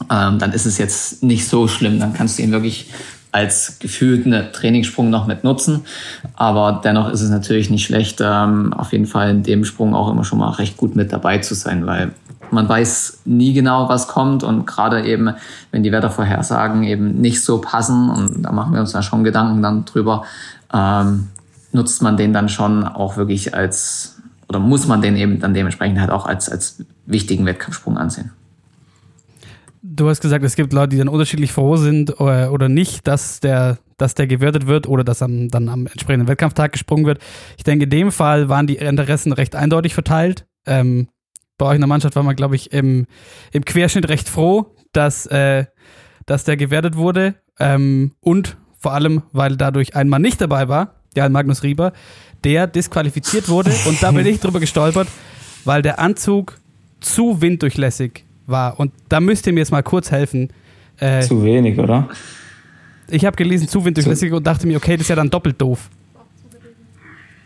ähm, dann ist es jetzt nicht so schlimm, dann kannst du ihn wirklich als gefühlten Trainingssprung noch mit nutzen. Aber dennoch ist es natürlich nicht schlecht, ähm, auf jeden Fall in dem Sprung auch immer schon mal recht gut mit dabei zu sein, weil man weiß nie genau, was kommt und gerade eben, wenn die Wettervorhersagen eben nicht so passen und da machen wir uns da schon Gedanken dann drüber, ähm, nutzt man den dann schon auch wirklich als oder muss man den eben dann dementsprechend halt auch als, als wichtigen Wettkampfsprung ansehen. Du hast gesagt, es gibt Leute, die dann unterschiedlich froh sind oder, äh, oder nicht, dass der, dass der gewertet wird oder dass am, dann am entsprechenden Wettkampftag gesprungen wird. Ich denke, in dem Fall waren die Interessen recht eindeutig verteilt. Ähm, bei euch in der Mannschaft war man, glaube ich, im, im Querschnitt recht froh, dass, äh, dass der gewertet wurde. Ähm, und vor allem, weil dadurch ein Mann nicht dabei war, ja, Magnus Rieber, der disqualifiziert wurde. und da bin ich drüber gestolpert, weil der Anzug zu winddurchlässig war. Und da müsst ihr mir jetzt mal kurz helfen. Äh, zu wenig, oder? Ich habe gelesen, zu winddurchlässig und dachte mir, okay, das ist ja dann doppelt doof.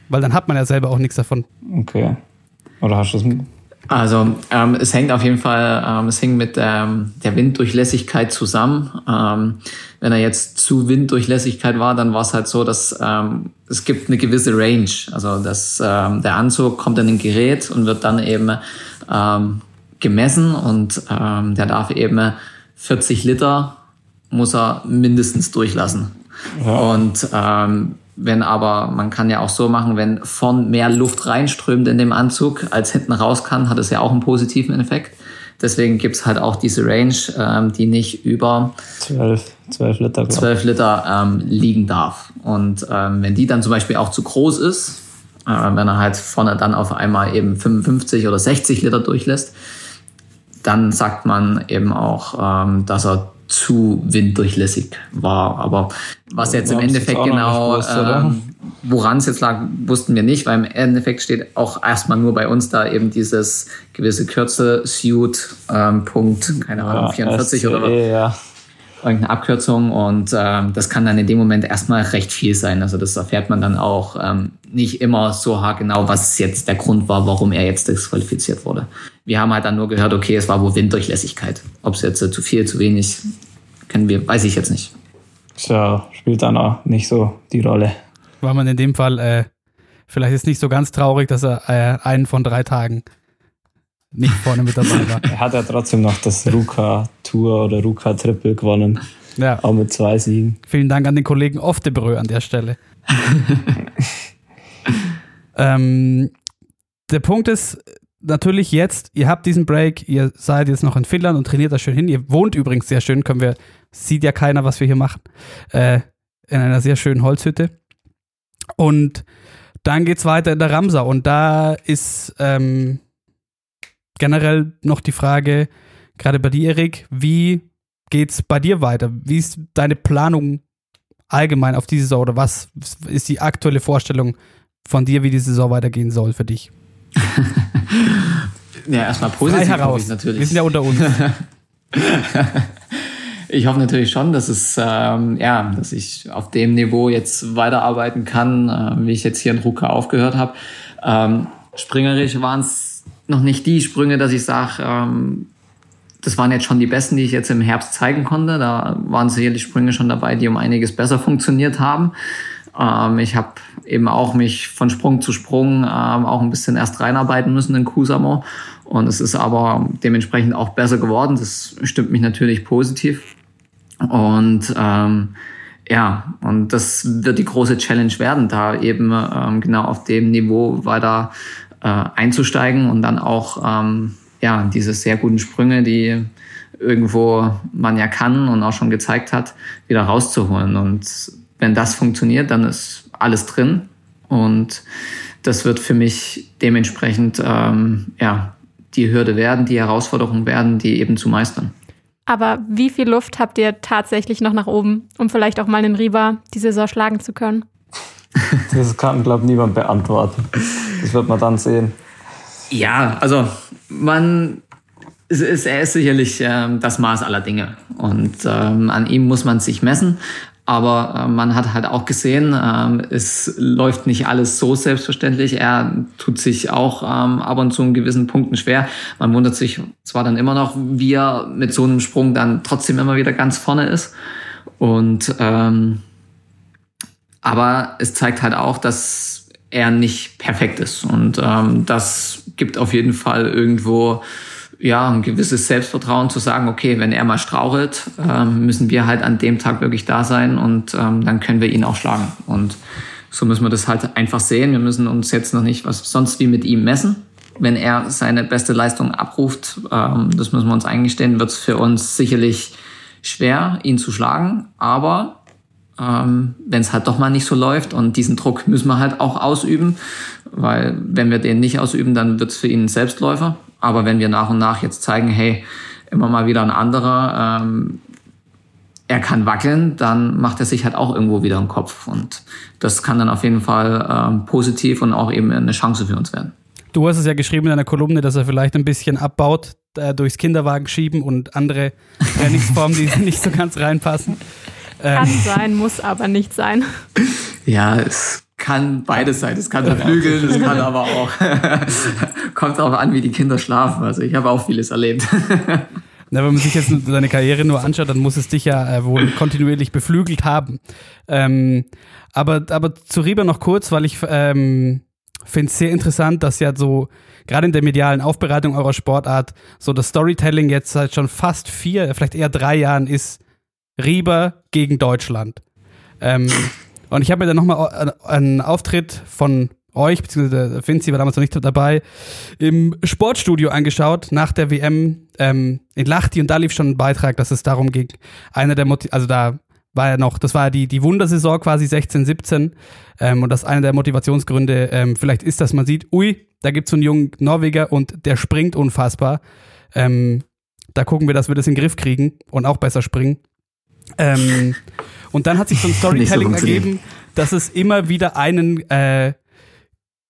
Weil dann hat man ja selber auch nichts davon. Okay. Oder hast du es also ähm, es hängt auf jeden Fall, ähm, es hängt mit ähm, der Winddurchlässigkeit zusammen. Ähm, wenn er jetzt zu Winddurchlässigkeit war, dann war es halt so, dass ähm, es gibt eine gewisse Range. Also dass ähm, der Anzug kommt in ein Gerät und wird dann eben ähm, gemessen und ähm, der darf eben 40 Liter muss er mindestens durchlassen. Ja. Und ähm, wenn aber, man kann ja auch so machen, wenn vorn mehr Luft reinströmt in dem Anzug, als hinten raus kann, hat es ja auch einen positiven Effekt. Deswegen gibt es halt auch diese Range, ähm, die nicht über 12, 12 Liter, 12 Liter ähm, liegen darf. Und ähm, wenn die dann zum Beispiel auch zu groß ist, äh, wenn er halt vorne dann auf einmal eben 55 oder 60 Liter durchlässt, dann sagt man eben auch, ähm, dass er zu winddurchlässig war. Aber was jetzt im Endeffekt genau, ähm, woran es jetzt lag, wussten wir nicht, weil im Endeffekt steht auch erstmal nur bei uns da eben dieses gewisse Kürze, Suit, ähm, Punkt, keine Ahnung, 44 SCE, oder was. Ja irgendeine Abkürzung und ähm, das kann dann in dem Moment erstmal recht viel sein. Also das erfährt man dann auch ähm, nicht immer so haargenau, was jetzt der Grund war, warum er jetzt disqualifiziert wurde. Wir haben halt dann nur gehört, okay, es war wohl Winddurchlässigkeit. Ob es jetzt äh, zu viel, zu wenig, können wir, weiß ich jetzt nicht. Tja, spielt dann auch nicht so die Rolle. War man in dem Fall äh, vielleicht ist nicht so ganz traurig, dass er äh, einen von drei Tagen nicht vorne mit dabei war. er hat ja trotzdem noch das Ruka Tour oder Ruka Triple gewonnen. Ja. Auch mit zwei Siegen. Vielen Dank an den Kollegen Oftebrö an der Stelle. ähm, der Punkt ist natürlich jetzt, ihr habt diesen Break, ihr seid jetzt noch in Finnland und trainiert da schön hin. Ihr wohnt übrigens sehr schön, können wir, sieht ja keiner, was wir hier machen. Äh, in einer sehr schönen Holzhütte. Und dann geht es weiter in der Ramsa und da ist ähm, generell noch die Frage, gerade bei dir, Erik, wie geht's bei dir weiter? Wie ist deine Planung allgemein auf die Saison oder was ist die aktuelle Vorstellung von dir, wie die Saison weitergehen soll für dich? ja, erstmal positiv Frei heraus. natürlich. Wir sind ja unter uns. ich hoffe natürlich schon, dass es ähm, ja, dass ich auf dem Niveau jetzt weiterarbeiten kann, äh, wie ich jetzt hier in Ruka aufgehört habe. Ähm, springerisch waren es noch nicht die Sprünge, dass ich sage, ähm, das waren jetzt schon die besten, die ich jetzt im Herbst zeigen konnte. Da waren sicherlich Sprünge schon dabei, die um einiges besser funktioniert haben. Ähm, ich habe eben auch mich von Sprung zu Sprung ähm, auch ein bisschen erst reinarbeiten müssen in Kusamo. Und es ist aber dementsprechend auch besser geworden. Das stimmt mich natürlich positiv. Und ähm, ja, und das wird die große Challenge werden, da eben ähm, genau auf dem Niveau weiter äh, einzusteigen und dann auch ähm, ja diese sehr guten Sprünge, die irgendwo man ja kann und auch schon gezeigt hat, wieder rauszuholen. Und wenn das funktioniert, dann ist alles drin. Und das wird für mich dementsprechend ähm, ja, die Hürde werden, die Herausforderung werden, die eben zu meistern. Aber wie viel Luft habt ihr tatsächlich noch nach oben, um vielleicht auch mal den Riva die Saison schlagen zu können? Das kann, glaube ich, niemand beantworten. Das wird man dann sehen. Ja, also man es ist, er ist sicherlich ähm, das Maß aller Dinge. Und ähm, an ihm muss man sich messen. Aber äh, man hat halt auch gesehen, ähm, es läuft nicht alles so selbstverständlich. Er tut sich auch ähm, ab und zu in gewissen Punkten schwer. Man wundert sich zwar dann immer noch, wie er mit so einem Sprung dann trotzdem immer wieder ganz vorne ist. Und ähm, aber es zeigt halt auch, dass er nicht perfekt ist. Und ähm, das gibt auf jeden Fall irgendwo ja, ein gewisses Selbstvertrauen zu sagen, okay, wenn er mal strauchelt, ähm, müssen wir halt an dem Tag wirklich da sein und ähm, dann können wir ihn auch schlagen. Und so müssen wir das halt einfach sehen. Wir müssen uns jetzt noch nicht was sonst wie mit ihm messen. Wenn er seine beste Leistung abruft, ähm, das müssen wir uns eingestehen, wird es für uns sicherlich schwer, ihn zu schlagen. Aber ähm, wenn es halt doch mal nicht so läuft und diesen Druck müssen wir halt auch ausüben, weil wenn wir den nicht ausüben, dann wird es für ihn ein Selbstläufer. Aber wenn wir nach und nach jetzt zeigen, hey, immer mal wieder ein anderer, ähm, er kann wackeln, dann macht er sich halt auch irgendwo wieder im Kopf. Und das kann dann auf jeden Fall ähm, positiv und auch eben eine Chance für uns werden. Du hast es ja geschrieben in einer Kolumne, dass er vielleicht ein bisschen abbaut, äh, durchs Kinderwagen schieben und andere Trainingsformen, die nicht so ganz reinpassen. Kann ähm. sein, muss aber nicht sein. Ja, es kann beides sein. Es kann beflügeln, es kann aber auch. kommt darauf an, wie die Kinder schlafen. Also ich habe auch vieles erlebt. Na, wenn man sich jetzt deine Karriere nur anschaut, dann muss es dich ja äh, wohl kontinuierlich beflügelt haben. Ähm, aber, aber zu Rieber noch kurz, weil ich ähm, finde es sehr interessant, dass ja so gerade in der medialen Aufbereitung eurer Sportart so das Storytelling jetzt seit schon fast vier, vielleicht eher drei Jahren ist Rieber gegen Deutschland. Ähm, und ich habe mir dann nochmal einen Auftritt von euch, beziehungsweise Finzi war damals noch nicht dabei, im Sportstudio angeschaut, nach der WM ähm, in Lachti und da lief schon ein Beitrag, dass es darum ging, einer der Motiv also da war ja noch, das war ja die, die Wundersaison quasi 16, 17 ähm, und das einer der Motivationsgründe ähm, vielleicht ist, dass man sieht, ui, da gibt's so einen jungen Norweger und der springt unfassbar. Ähm, da gucken wir, dass wir das in den Griff kriegen und auch besser springen. Ähm, und dann hat sich so ein Storytelling so ergeben, dass es immer wieder einen äh,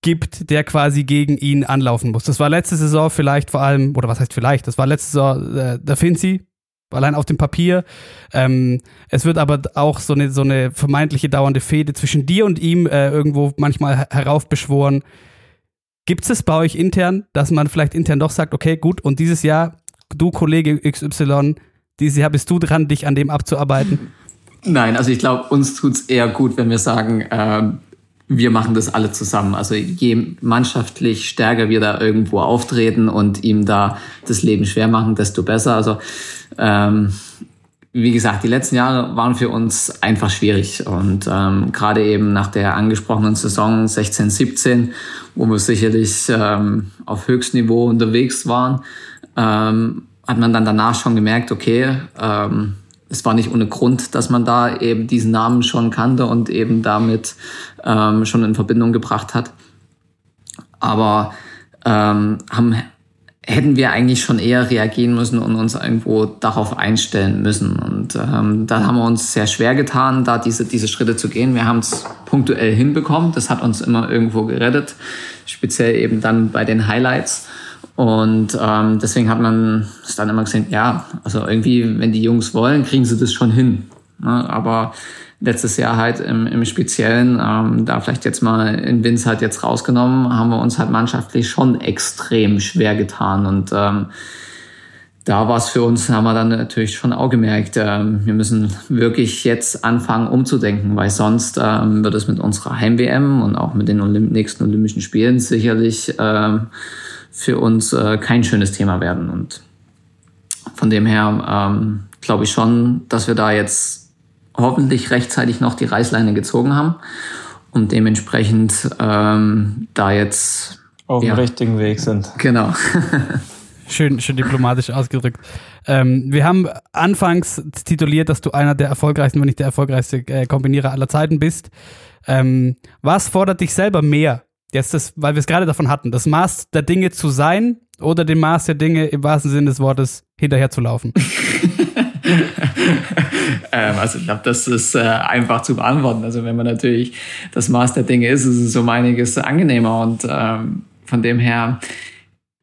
gibt, der quasi gegen ihn anlaufen muss. Das war letzte Saison vielleicht vor allem, oder was heißt vielleicht, das war letzte Saison äh, der Finzi, allein auf dem Papier. Ähm, es wird aber auch so eine, so eine vermeintliche dauernde Fehde zwischen dir und ihm äh, irgendwo manchmal heraufbeschworen. Gibt es bei euch intern, dass man vielleicht intern doch sagt, okay, gut, und dieses Jahr, du Kollege XY, dieses Jahr bist du dran, dich an dem abzuarbeiten? Nein, also ich glaube, uns tut's eher gut, wenn wir sagen, äh, wir machen das alle zusammen. Also je mannschaftlich stärker wir da irgendwo auftreten und ihm da das Leben schwer machen, desto besser. Also ähm, wie gesagt, die letzten Jahre waren für uns einfach schwierig und ähm, gerade eben nach der angesprochenen Saison 16, 17, wo wir sicherlich ähm, auf Höchstniveau unterwegs waren, ähm, hat man dann danach schon gemerkt, okay, ähm, es war nicht ohne Grund, dass man da eben diesen Namen schon kannte und eben damit ähm, schon in Verbindung gebracht hat. Aber ähm, haben, hätten wir eigentlich schon eher reagieren müssen und uns irgendwo darauf einstellen müssen. Und ähm, da haben wir uns sehr schwer getan, da diese, diese Schritte zu gehen. Wir haben es punktuell hinbekommen. Das hat uns immer irgendwo gerettet, speziell eben dann bei den Highlights. Und ähm, deswegen hat man es dann immer gesehen, ja, also irgendwie, wenn die Jungs wollen, kriegen sie das schon hin. Ne? Aber letztes Jahr halt im, im Speziellen, ähm, da vielleicht jetzt mal in Winz halt jetzt rausgenommen, haben wir uns halt mannschaftlich schon extrem schwer getan. Und ähm, da war es für uns, haben wir dann natürlich schon auch gemerkt, ähm, wir müssen wirklich jetzt anfangen umzudenken, weil sonst ähm, wird es mit unserer Heim-WM und auch mit den Olymp nächsten Olympischen Spielen sicherlich ähm, für uns äh, kein schönes Thema werden. Und von dem her ähm, glaube ich schon, dass wir da jetzt hoffentlich rechtzeitig noch die Reißleine gezogen haben und dementsprechend ähm, da jetzt auf dem richtigen Weg sind. Genau. Schön, schön diplomatisch ausgedrückt. Ähm, wir haben anfangs tituliert, dass du einer der erfolgreichsten, wenn nicht der erfolgreichste äh, Kombinierer aller Zeiten bist. Ähm, was fordert dich selber mehr? Jetzt das, weil wir es gerade davon hatten, das Maß der Dinge zu sein oder dem Maß der Dinge im wahrsten Sinne des Wortes hinterher zu laufen? ähm, also ich glaube, das ist äh, einfach zu beantworten. Also wenn man natürlich das Maß der Dinge ist, ist es um einiges angenehmer und ähm, von dem her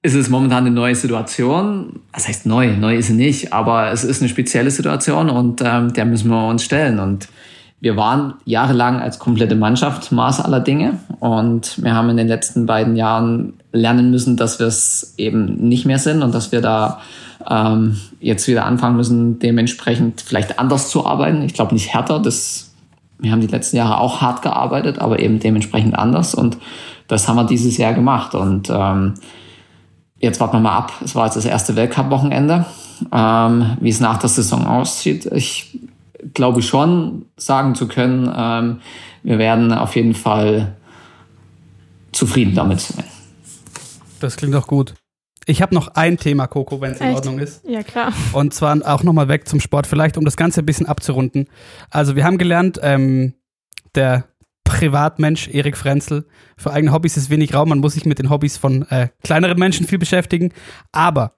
ist es momentan eine neue Situation. Was heißt neu? Neu ist sie nicht, aber es ist eine spezielle Situation und ähm, der müssen wir uns stellen. Und wir waren jahrelang als komplette Mannschaft Maß aller Dinge und wir haben in den letzten beiden Jahren lernen müssen, dass wir es eben nicht mehr sind und dass wir da ähm, jetzt wieder anfangen müssen, dementsprechend vielleicht anders zu arbeiten. Ich glaube nicht härter, das, wir haben die letzten Jahre auch hart gearbeitet, aber eben dementsprechend anders und das haben wir dieses Jahr gemacht und ähm, jetzt warten wir mal ab. Es war jetzt das erste Weltcup-Wochenende. Ähm, wie es nach der Saison aussieht. Ich glaube schon sagen zu können, ähm, wir werden auf jeden Fall zufrieden damit sein. Das klingt doch gut. Ich habe noch ein Thema, Coco, wenn es in Ordnung ist. Ja, klar. Und zwar auch nochmal weg zum Sport, vielleicht um das Ganze ein bisschen abzurunden. Also wir haben gelernt, ähm, der Privatmensch, Erik Frenzel. Für eigene Hobbys ist wenig Raum, man muss sich mit den Hobbys von äh, kleineren Menschen viel beschäftigen. Aber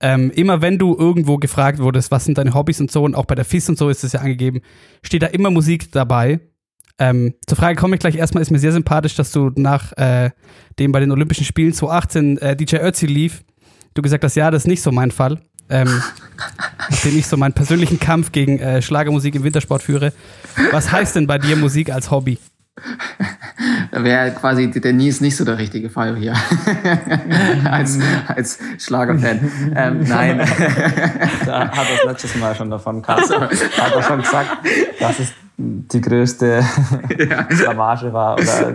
ähm, immer wenn du irgendwo gefragt wurdest, was sind deine Hobbys und so, und auch bei der FIS und so ist es ja angegeben, steht da immer Musik dabei. Ähm, zur Frage komme ich gleich. Erstmal ist mir sehr sympathisch, dass du nach äh, dem bei den Olympischen Spielen 2018 äh, DJ Ötzi lief, du gesagt hast, ja, das ist nicht so mein Fall. Ähm, nachdem ich so meinen persönlichen Kampf gegen äh, Schlagermusik im Wintersport führe. Was heißt denn bei dir Musik als Hobby? Da wäre quasi der Nies nicht so der richtige Fall hier. als, als Schlagerfan. Ähm, nein. da hat er das letztes Mal schon davon gehabt. Also. Hat er schon gesagt, dass es die größte Blamage war. Oder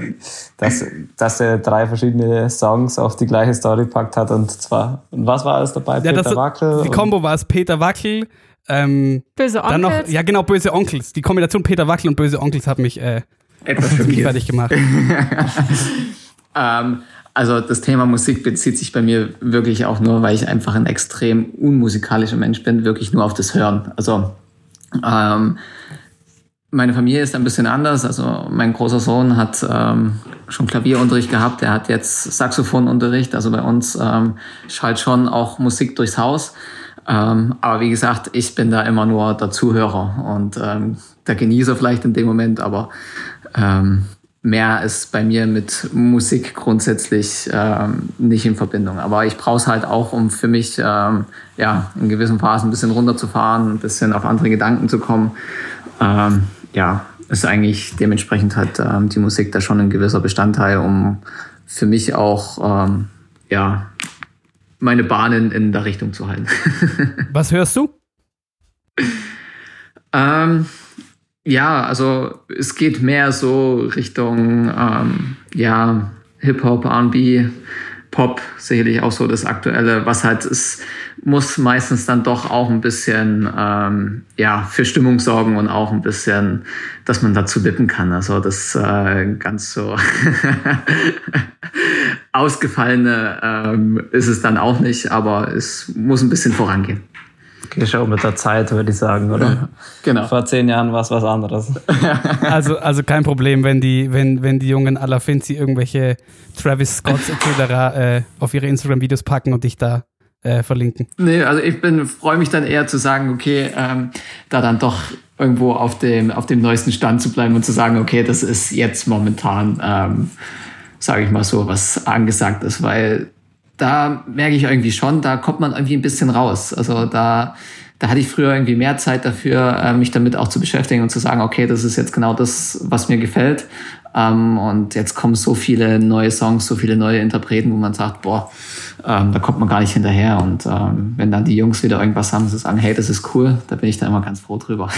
dass, dass er drei verschiedene Songs auf die gleiche Story packt hat. Und zwar, und was war alles dabei? Ja, Peter Wackel? Die Kombo war es Peter Wackel. Ähm, böse Onkels. Dann noch, ja, genau, böse Onkels. Die Kombination Peter Wackel und böse Onkels hat mich äh, etwas schockiert. fertig gemacht. ähm, also das Thema Musik bezieht sich bei mir wirklich auch nur, weil ich einfach ein extrem unmusikalischer Mensch bin, wirklich nur auf das Hören. Also ähm, meine Familie ist ein bisschen anders. Also mein großer Sohn hat ähm, schon Klavierunterricht gehabt, er hat jetzt Saxophonunterricht. Also bei uns ähm, schallt schon auch Musik durchs Haus. Ähm, aber wie gesagt, ich bin da immer nur der Zuhörer und ähm, der Genießer vielleicht in dem Moment, aber ähm, mehr ist bei mir mit Musik grundsätzlich ähm, nicht in Verbindung. Aber ich brauche es halt auch, um für mich ähm, ja, in gewissen Phasen ein bisschen runterzufahren, ein bisschen auf andere Gedanken zu kommen. Ähm, ja, ist eigentlich dementsprechend halt ähm, die Musik da schon ein gewisser Bestandteil, um für mich auch ähm, ja, meine Bahnen in der Richtung zu halten. Was hörst du? ähm, ja, also es geht mehr so Richtung ähm, ja, Hip-Hop, RB, Pop, sicherlich auch so das Aktuelle, was halt ist, muss meistens dann doch auch ein bisschen ähm, ja, für Stimmung sorgen und auch ein bisschen, dass man dazu wippen kann. Also das äh, ganz so ausgefallene ähm, ist es dann auch nicht, aber es muss ein bisschen vorangehen. Okay, schau mit der Zeit, würde ich sagen, oder? Genau. Vor zehn Jahren war es was anderes. also, also kein Problem, wenn die, wenn, wenn die jungen aller Finzi irgendwelche Travis Scotts etc. Äh, auf ihre Instagram-Videos packen und dich da äh, verlinken. Nee, also ich bin freue mich dann eher zu sagen, okay, ähm, da dann doch irgendwo auf dem, auf dem neuesten Stand zu bleiben und zu sagen, okay, das ist jetzt momentan, ähm, sage ich mal so, was angesagt ist, weil da merke ich irgendwie schon, da kommt man irgendwie ein bisschen raus. Also da, da hatte ich früher irgendwie mehr Zeit dafür, äh, mich damit auch zu beschäftigen und zu sagen, okay, das ist jetzt genau das, was mir gefällt. Ähm, und jetzt kommen so viele neue Songs, so viele neue Interpreten, wo man sagt, boah, ähm, da kommt man gar nicht hinterher. Und ähm, wenn dann die Jungs wieder irgendwas haben, zu sagen, hey, das ist cool, da bin ich da immer ganz froh drüber.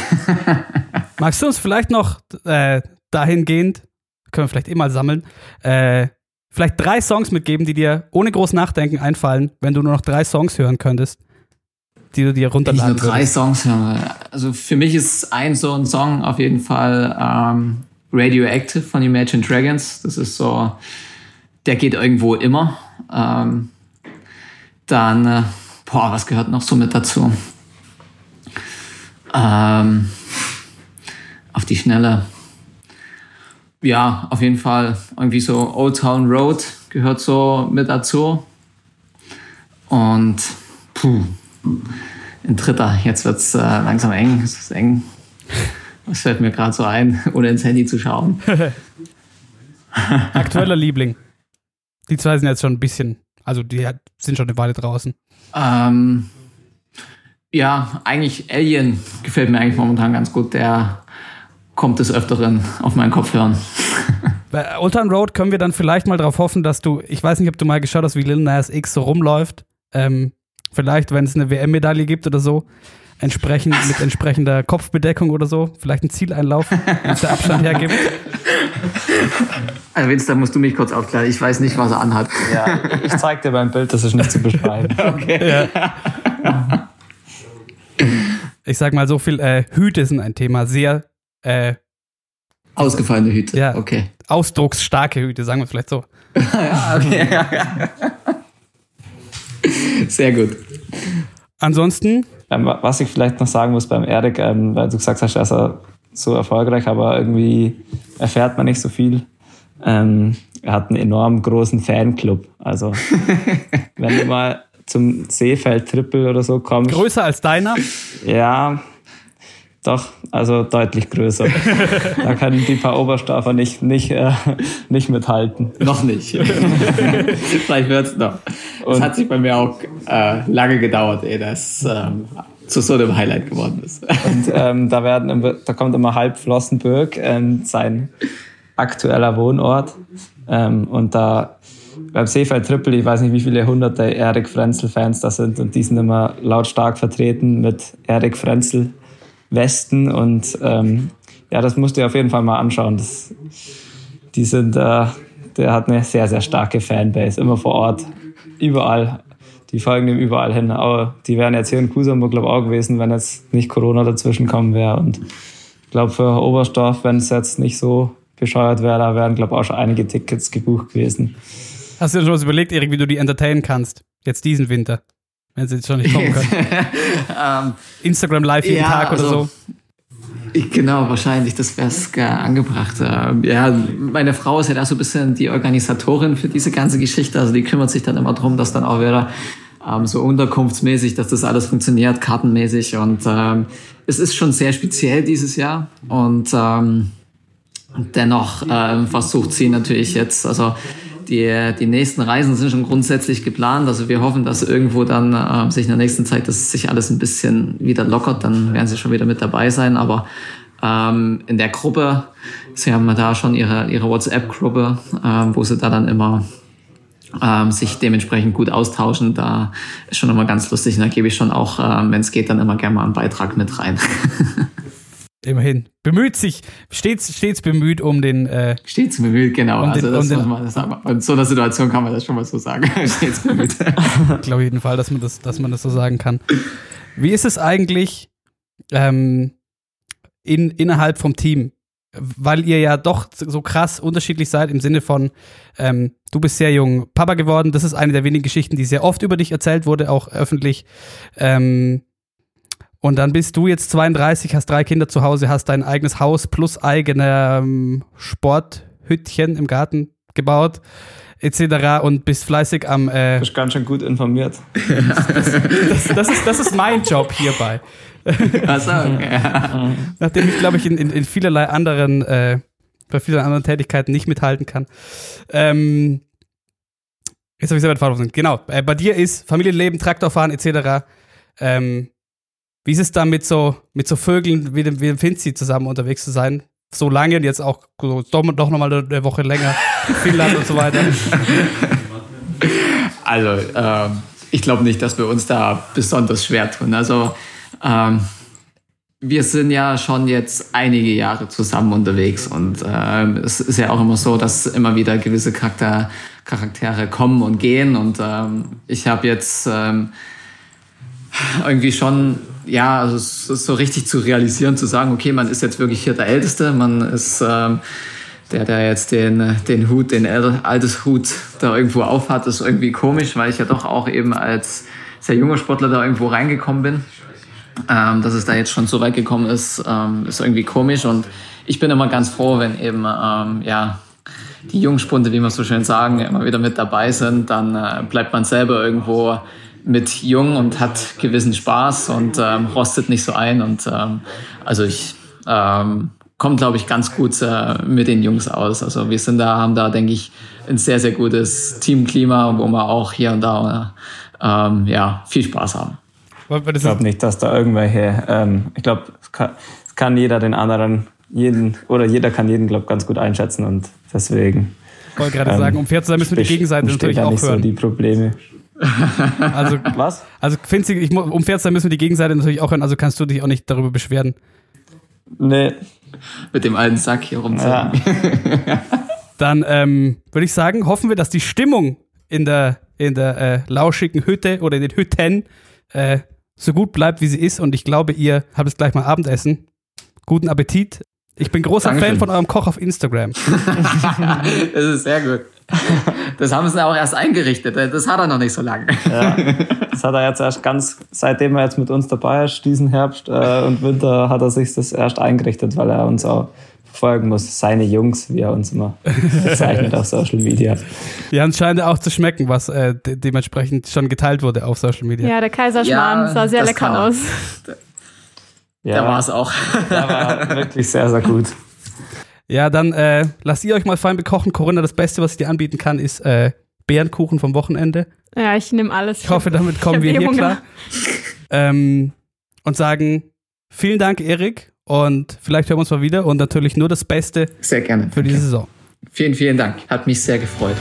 Magst du uns vielleicht noch äh, dahingehend, können wir vielleicht eh mal sammeln, äh, vielleicht drei Songs mitgeben, die dir ohne groß Nachdenken einfallen, wenn du nur noch drei Songs hören könntest, die du dir Wenn ich runterladen nur drei. Songs höre. Also für mich ist ein so ein Song auf jeden Fall ähm, Radioactive von Imagine Dragons. Das ist so, der geht irgendwo immer. Ähm, dann, äh, boah, was gehört noch so mit dazu? Ähm, auf die Schnelle. Ja, auf jeden Fall irgendwie so Old Town Road gehört so mit dazu. Und puh, ein dritter. Jetzt wird's äh, langsam eng. Es ist eng. Was fällt mir gerade so ein, ohne ins Handy zu schauen? Aktueller Liebling. Die zwei sind jetzt schon ein bisschen, also die sind schon eine Weile draußen. Ähm, ja, eigentlich Alien gefällt mir eigentlich momentan ganz gut. Der kommt des Öfteren auf meinen Kopfhörern. Bei Old Town Road können wir dann vielleicht mal darauf hoffen, dass du, ich weiß nicht, ob du mal geschaut hast, wie Lil Nas X so rumläuft. Ähm, vielleicht, wenn es eine WM-Medaille gibt oder so, entsprechend mit entsprechender Kopfbedeckung oder so, vielleicht ein Zieleinlauf, wenn es der Abstand hergibt. Also Vince, da musst du mich kurz aufklären. Ich weiß nicht, was er anhat. Ja, ich zeig dir beim Bild, das ist nicht zu beschreiben. Ich sag mal so viel, äh, Hüte sind ein Thema, sehr äh, Ausgefallene Hüte. Ja. Okay. ausdrucksstarke Hüte, sagen wir vielleicht so. Ja, okay. Sehr gut. Ansonsten, Ähm, wa- was ich vielleicht noch sagen muss beim Erik, ähm, weil du gesagt hast, er ist er so erfolgreich, aber irgendwie erfährt man nicht so viel. Ähm, er hat einen enorm großen Fanclub. Also, wenn du mal zum Seefeld Triple oder so kommst, größer als deiner, ja, doch, also deutlich größer. da können die paar Oberstaffer nicht, nicht, äh, nicht mithalten. Noch nicht. Vielleicht wird's noch. Es hat sich bei mir auch äh, lange gedauert, ehe das ähm, zu so einem Highlight geworden ist. Und ähm, da, werden, im- da kommt immer halb Flossenbürg, ähm, sein aktueller Wohnort. Ähm, und da beim Seefeld Triple, ich weiß nicht, wie viele hunderte Erik Frenzel-Fans da sind und die sind immer lautstark vertreten mit Erik Frenzel Westen und ähm, ja, das musst du dir auf jeden Fall mal anschauen. Das, die sind, äh, der hat eine sehr, sehr starke Fanbase, immer vor Ort, überall. Die folgen ihm überall hin. Aber die wären jetzt hier in Kusamburg, glaube ich, auch gewesen, wenn jetzt nicht Corona dazwischen kommen wäre. Und ich glaube, für Oberstdorf, wenn es jetzt nicht so bescheuert wäre, da wären, glaube ich, auch schon einige Tickets gebucht gewesen. hast du dir schon was überlegt, Erik, wie du die entertainen kannst? Jetzt diesen Winter. Wenn sie jetzt schon nicht kommen können. ähm, Instagram live jeden Ja, Tag oder also- so. Genau, wahrscheinlich, das wäre es angebracht. Ähm, Ja, meine Frau ist ja da so ein bisschen die Organisatorin für diese ganze Geschichte. Also die kümmert sich dann immer drum, dass dann auch wieder ähm, so unterkunftsmäßig, dass das alles funktioniert, kartenmäßig. Und ähm, es ist schon sehr speziell dieses Jahr. Und ähm, dennoch ähm, versucht sie natürlich jetzt, also die, die nächsten Reisen sind schon grundsätzlich geplant. Also wir hoffen, dass irgendwo dann ähm, sich in der nächsten Zeit, dass sich alles ein bisschen wieder lockert, dann werden sie schon wieder mit dabei sein. Aber ähm, in der Gruppe, sie haben da schon ihre, ihre WhatsApp-Gruppe, ähm, wo sie da dann immer ähm, sich dementsprechend gut austauschen. Da ist schon immer ganz lustig. Und da gebe ich schon auch, ähm, wenn es geht, dann immer gerne mal einen Beitrag mit rein. Immerhin. Bemüht sich, stets, stets bemüht um den, äh, Stets bemüht, genau. Und also den- das und den- man, das, aber in so einer Situation kann man das schon mal so sagen. Stets bemüht. ich glaube jeden Fall, dass man das, dass man das so sagen kann. Wie ist es eigentlich ähm, in, innerhalb vom Team? Weil ihr ja doch so krass unterschiedlich seid im Sinne von, ähm, du bist sehr jung Papa geworden. Das ist eine der wenigen Geschichten, die sehr oft über dich erzählt wurde, auch öffentlich. Ähm, und dann bist du jetzt 32, hast drei Kinder zu Hause, hast dein eigenes Haus plus eigene ähm, Sporthüttchen im Garten gebaut, etc. und bist fleißig am äh, Du bist ganz schön gut informiert. das, das, ist, das ist mein Job hierbei. Also, okay. Nachdem ich, glaube ich, in, in, in vielerlei anderen, äh, bei vielen anderen Tätigkeiten nicht mithalten kann. Ähm, jetzt habe ich selber den Faden. Genau, äh, bei dir ist Familienleben, Traktorfahren etc. Ähm, wie ist es da mit so, mit so Vögeln wie dem, wie dem Finzi zusammen unterwegs zu sein? So lange und jetzt auch so, doch, doch nochmal eine Woche länger, Finnland und so weiter. Also, ähm, ich glaube nicht, dass wir uns da besonders schwer tun. Also, ähm, wir sind ja schon jetzt einige Jahre zusammen unterwegs und ähm, es ist ja auch immer so, dass immer wieder gewisse Charakter, Charaktere kommen und gehen und ähm, ich habe jetzt ähm, irgendwie schon, ja, also es ist so richtig zu realisieren, zu sagen, okay, man ist jetzt wirklich hier der Älteste, man ist ähm, der, der jetzt den, den Hut, den altes Hut da irgendwo aufhat, ist irgendwie komisch, weil ich ja doch auch eben als sehr junger Sportler da irgendwo reingekommen bin. Ähm, dass es da jetzt schon so weit gekommen ist, ähm, ist irgendwie komisch und ich bin immer ganz froh, wenn eben ähm, ja die Jungspunde, wie wir so schön sagen, immer wieder mit dabei sind, dann äh, bleibt man selber irgendwo mit jung und hat gewissen Spaß und ähm, rostet nicht so ein. Und ähm, also ich ähm, komme, glaube ich, ganz gut äh, mit den Jungs aus. Also wir sind da, haben da, denke ich, ein sehr, sehr gutes Teamklima, wo wir auch hier und da ähm, ja, viel Spaß haben. Ich glaube nicht, dass da irgendwelche, ähm, ich glaube, es kann, es kann jeder den anderen, jeden, oder jeder kann jeden, glaube ganz gut einschätzen und deswegen. Ich wollte gerade ähm, sagen, um fair zu sein, müssen wir die Gegenseite natürlich auch hören. So die Probleme. Also, was? Also, findest ich, um fair zu sein, müssen wir die Gegenseite natürlich auch hören, also kannst du dich auch nicht darüber beschweren. Nee. Mit dem alten Sack hier rumzeigen. Ja. Dann ähm, würde ich sagen, hoffen wir, dass die Stimmung in der, in der äh, lauschigen Hütte oder in den Hütten äh, so gut bleibt, wie sie ist. Und ich glaube, ihr habt jetzt gleich mal Abendessen. Guten Appetit. Ich bin großer Dankeschön. Fan von eurem Koch auf Instagram. das ist sehr gut. Das haben sie auch erst eingerichtet. Das hat er noch nicht so lange. Ja, das hat er jetzt erst ganz, seitdem er jetzt mit uns dabei ist, diesen Herbst äh, und Winter, hat er sich das erst eingerichtet, weil er uns auch folgen muss. Seine Jungs, wie er uns immer bezeichnet auf Social Media. Ja, und scheint auch zu schmecken, was äh, de dementsprechend schon geteilt wurde auf Social Media. Ja, der Kaiserschmarrn ja, sah sehr lecker aus. Ja, der war es auch. Der war wirklich sehr, sehr gut. Ja, dann äh, lasst ihr euch mal fein bekochen. Corinna, das Beste, was ich dir anbieten kann, ist äh, Bärenkuchen vom Wochenende. Ja, ich nehme alles. Ich hoffe, damit kommen wir hier klar. Ähm, und sagen vielen Dank, Erik. Und vielleicht hören wir uns mal wieder. Und natürlich nur das Beste sehr gerne. für diese Saison. Vielen, vielen Dank. Hat mich sehr gefreut.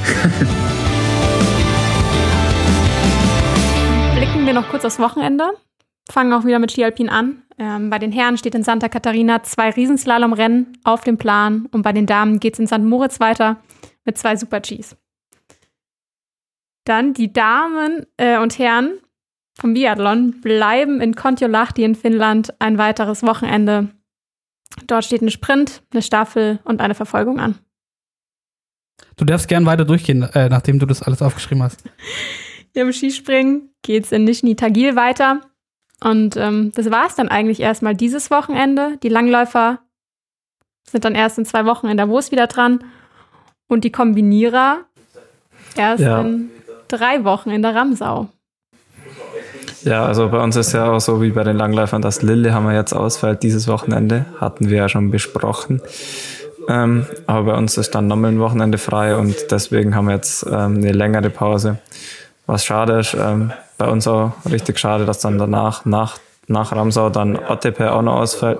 Blicken wir noch kurz aufs Wochenende. Fangen auch wieder mit Skialpin an. Ähm, bei den Herren steht in Santa Catarina zwei Riesenslalomrennen auf dem Plan und bei den Damen geht es in St. Moritz weiter mit zwei Super-Gs. Dann die Damen äh, und Herren vom Biathlon bleiben in Kontiolahti in Finnland ein weiteres Wochenende. Dort steht ein Sprint, eine Staffel und eine Verfolgung an. Du darfst gern weiter durchgehen, äh, nachdem du das alles aufgeschrieben hast. Im Skispringen geht es in Nizhny Tagil weiter. Und ähm, das war es dann eigentlich erstmal dieses Wochenende. Die Langläufer sind dann erst in zwei Wochen in Davos wieder dran. Und die Kombinierer erst ja. in drei Wochen in der Ramsau. Ja, also bei uns ist ja auch so wie bei den Langläufern, dass Lillehammer jetzt ausfällt dieses Wochenende. Hatten wir ja schon besprochen. Ähm, aber bei uns ist dann nochmal ein Wochenende frei und deswegen haben wir jetzt ähm, eine längere Pause. Was schade ist, ähm, bei uns auch richtig schade, dass dann danach, nach, nach Ramsau, dann OTP auch noch ausfällt,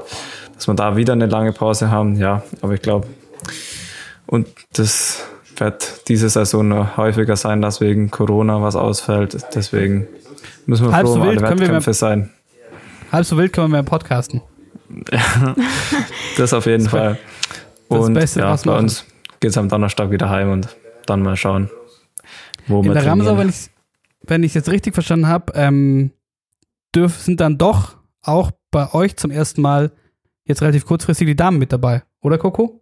dass wir da wieder eine lange Pause haben. Ja, aber ich glaube, und das wird diese Saison noch häufiger sein, dass wegen Corona was ausfällt. Deswegen müssen wir halb froh so um alle Wettkämpfe mehr, sein. Halb so wild können wir mehr podcasten. das auf jeden das Fall. Und Beste, ja, bei uns geht es am Donnerstag wieder heim und dann mal schauen, wo In der Ramsau, wenn ich wenn ich es jetzt richtig verstanden habe, ähm, sind dann doch auch bei euch zum ersten Mal jetzt relativ kurzfristig die Damen mit dabei, oder Coco?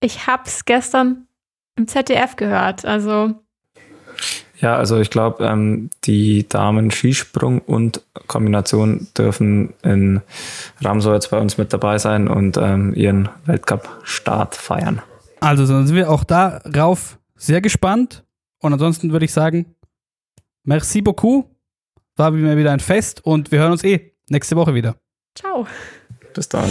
Ich hab's gestern im ZDF gehört, also. Ja, also ich glaube, ähm, die Damen Skisprung und Kombination dürfen in Ramsau jetzt bei uns mit dabei sein und ähm, ihren Weltcup-Start feiern. Also dann sind wir auch darauf sehr gespannt. Und ansonsten würde ich sagen, Merci beaucoup. War mir wieder ein Fest und wir hören uns eh nächste Woche wieder. Ciao. Bis dann.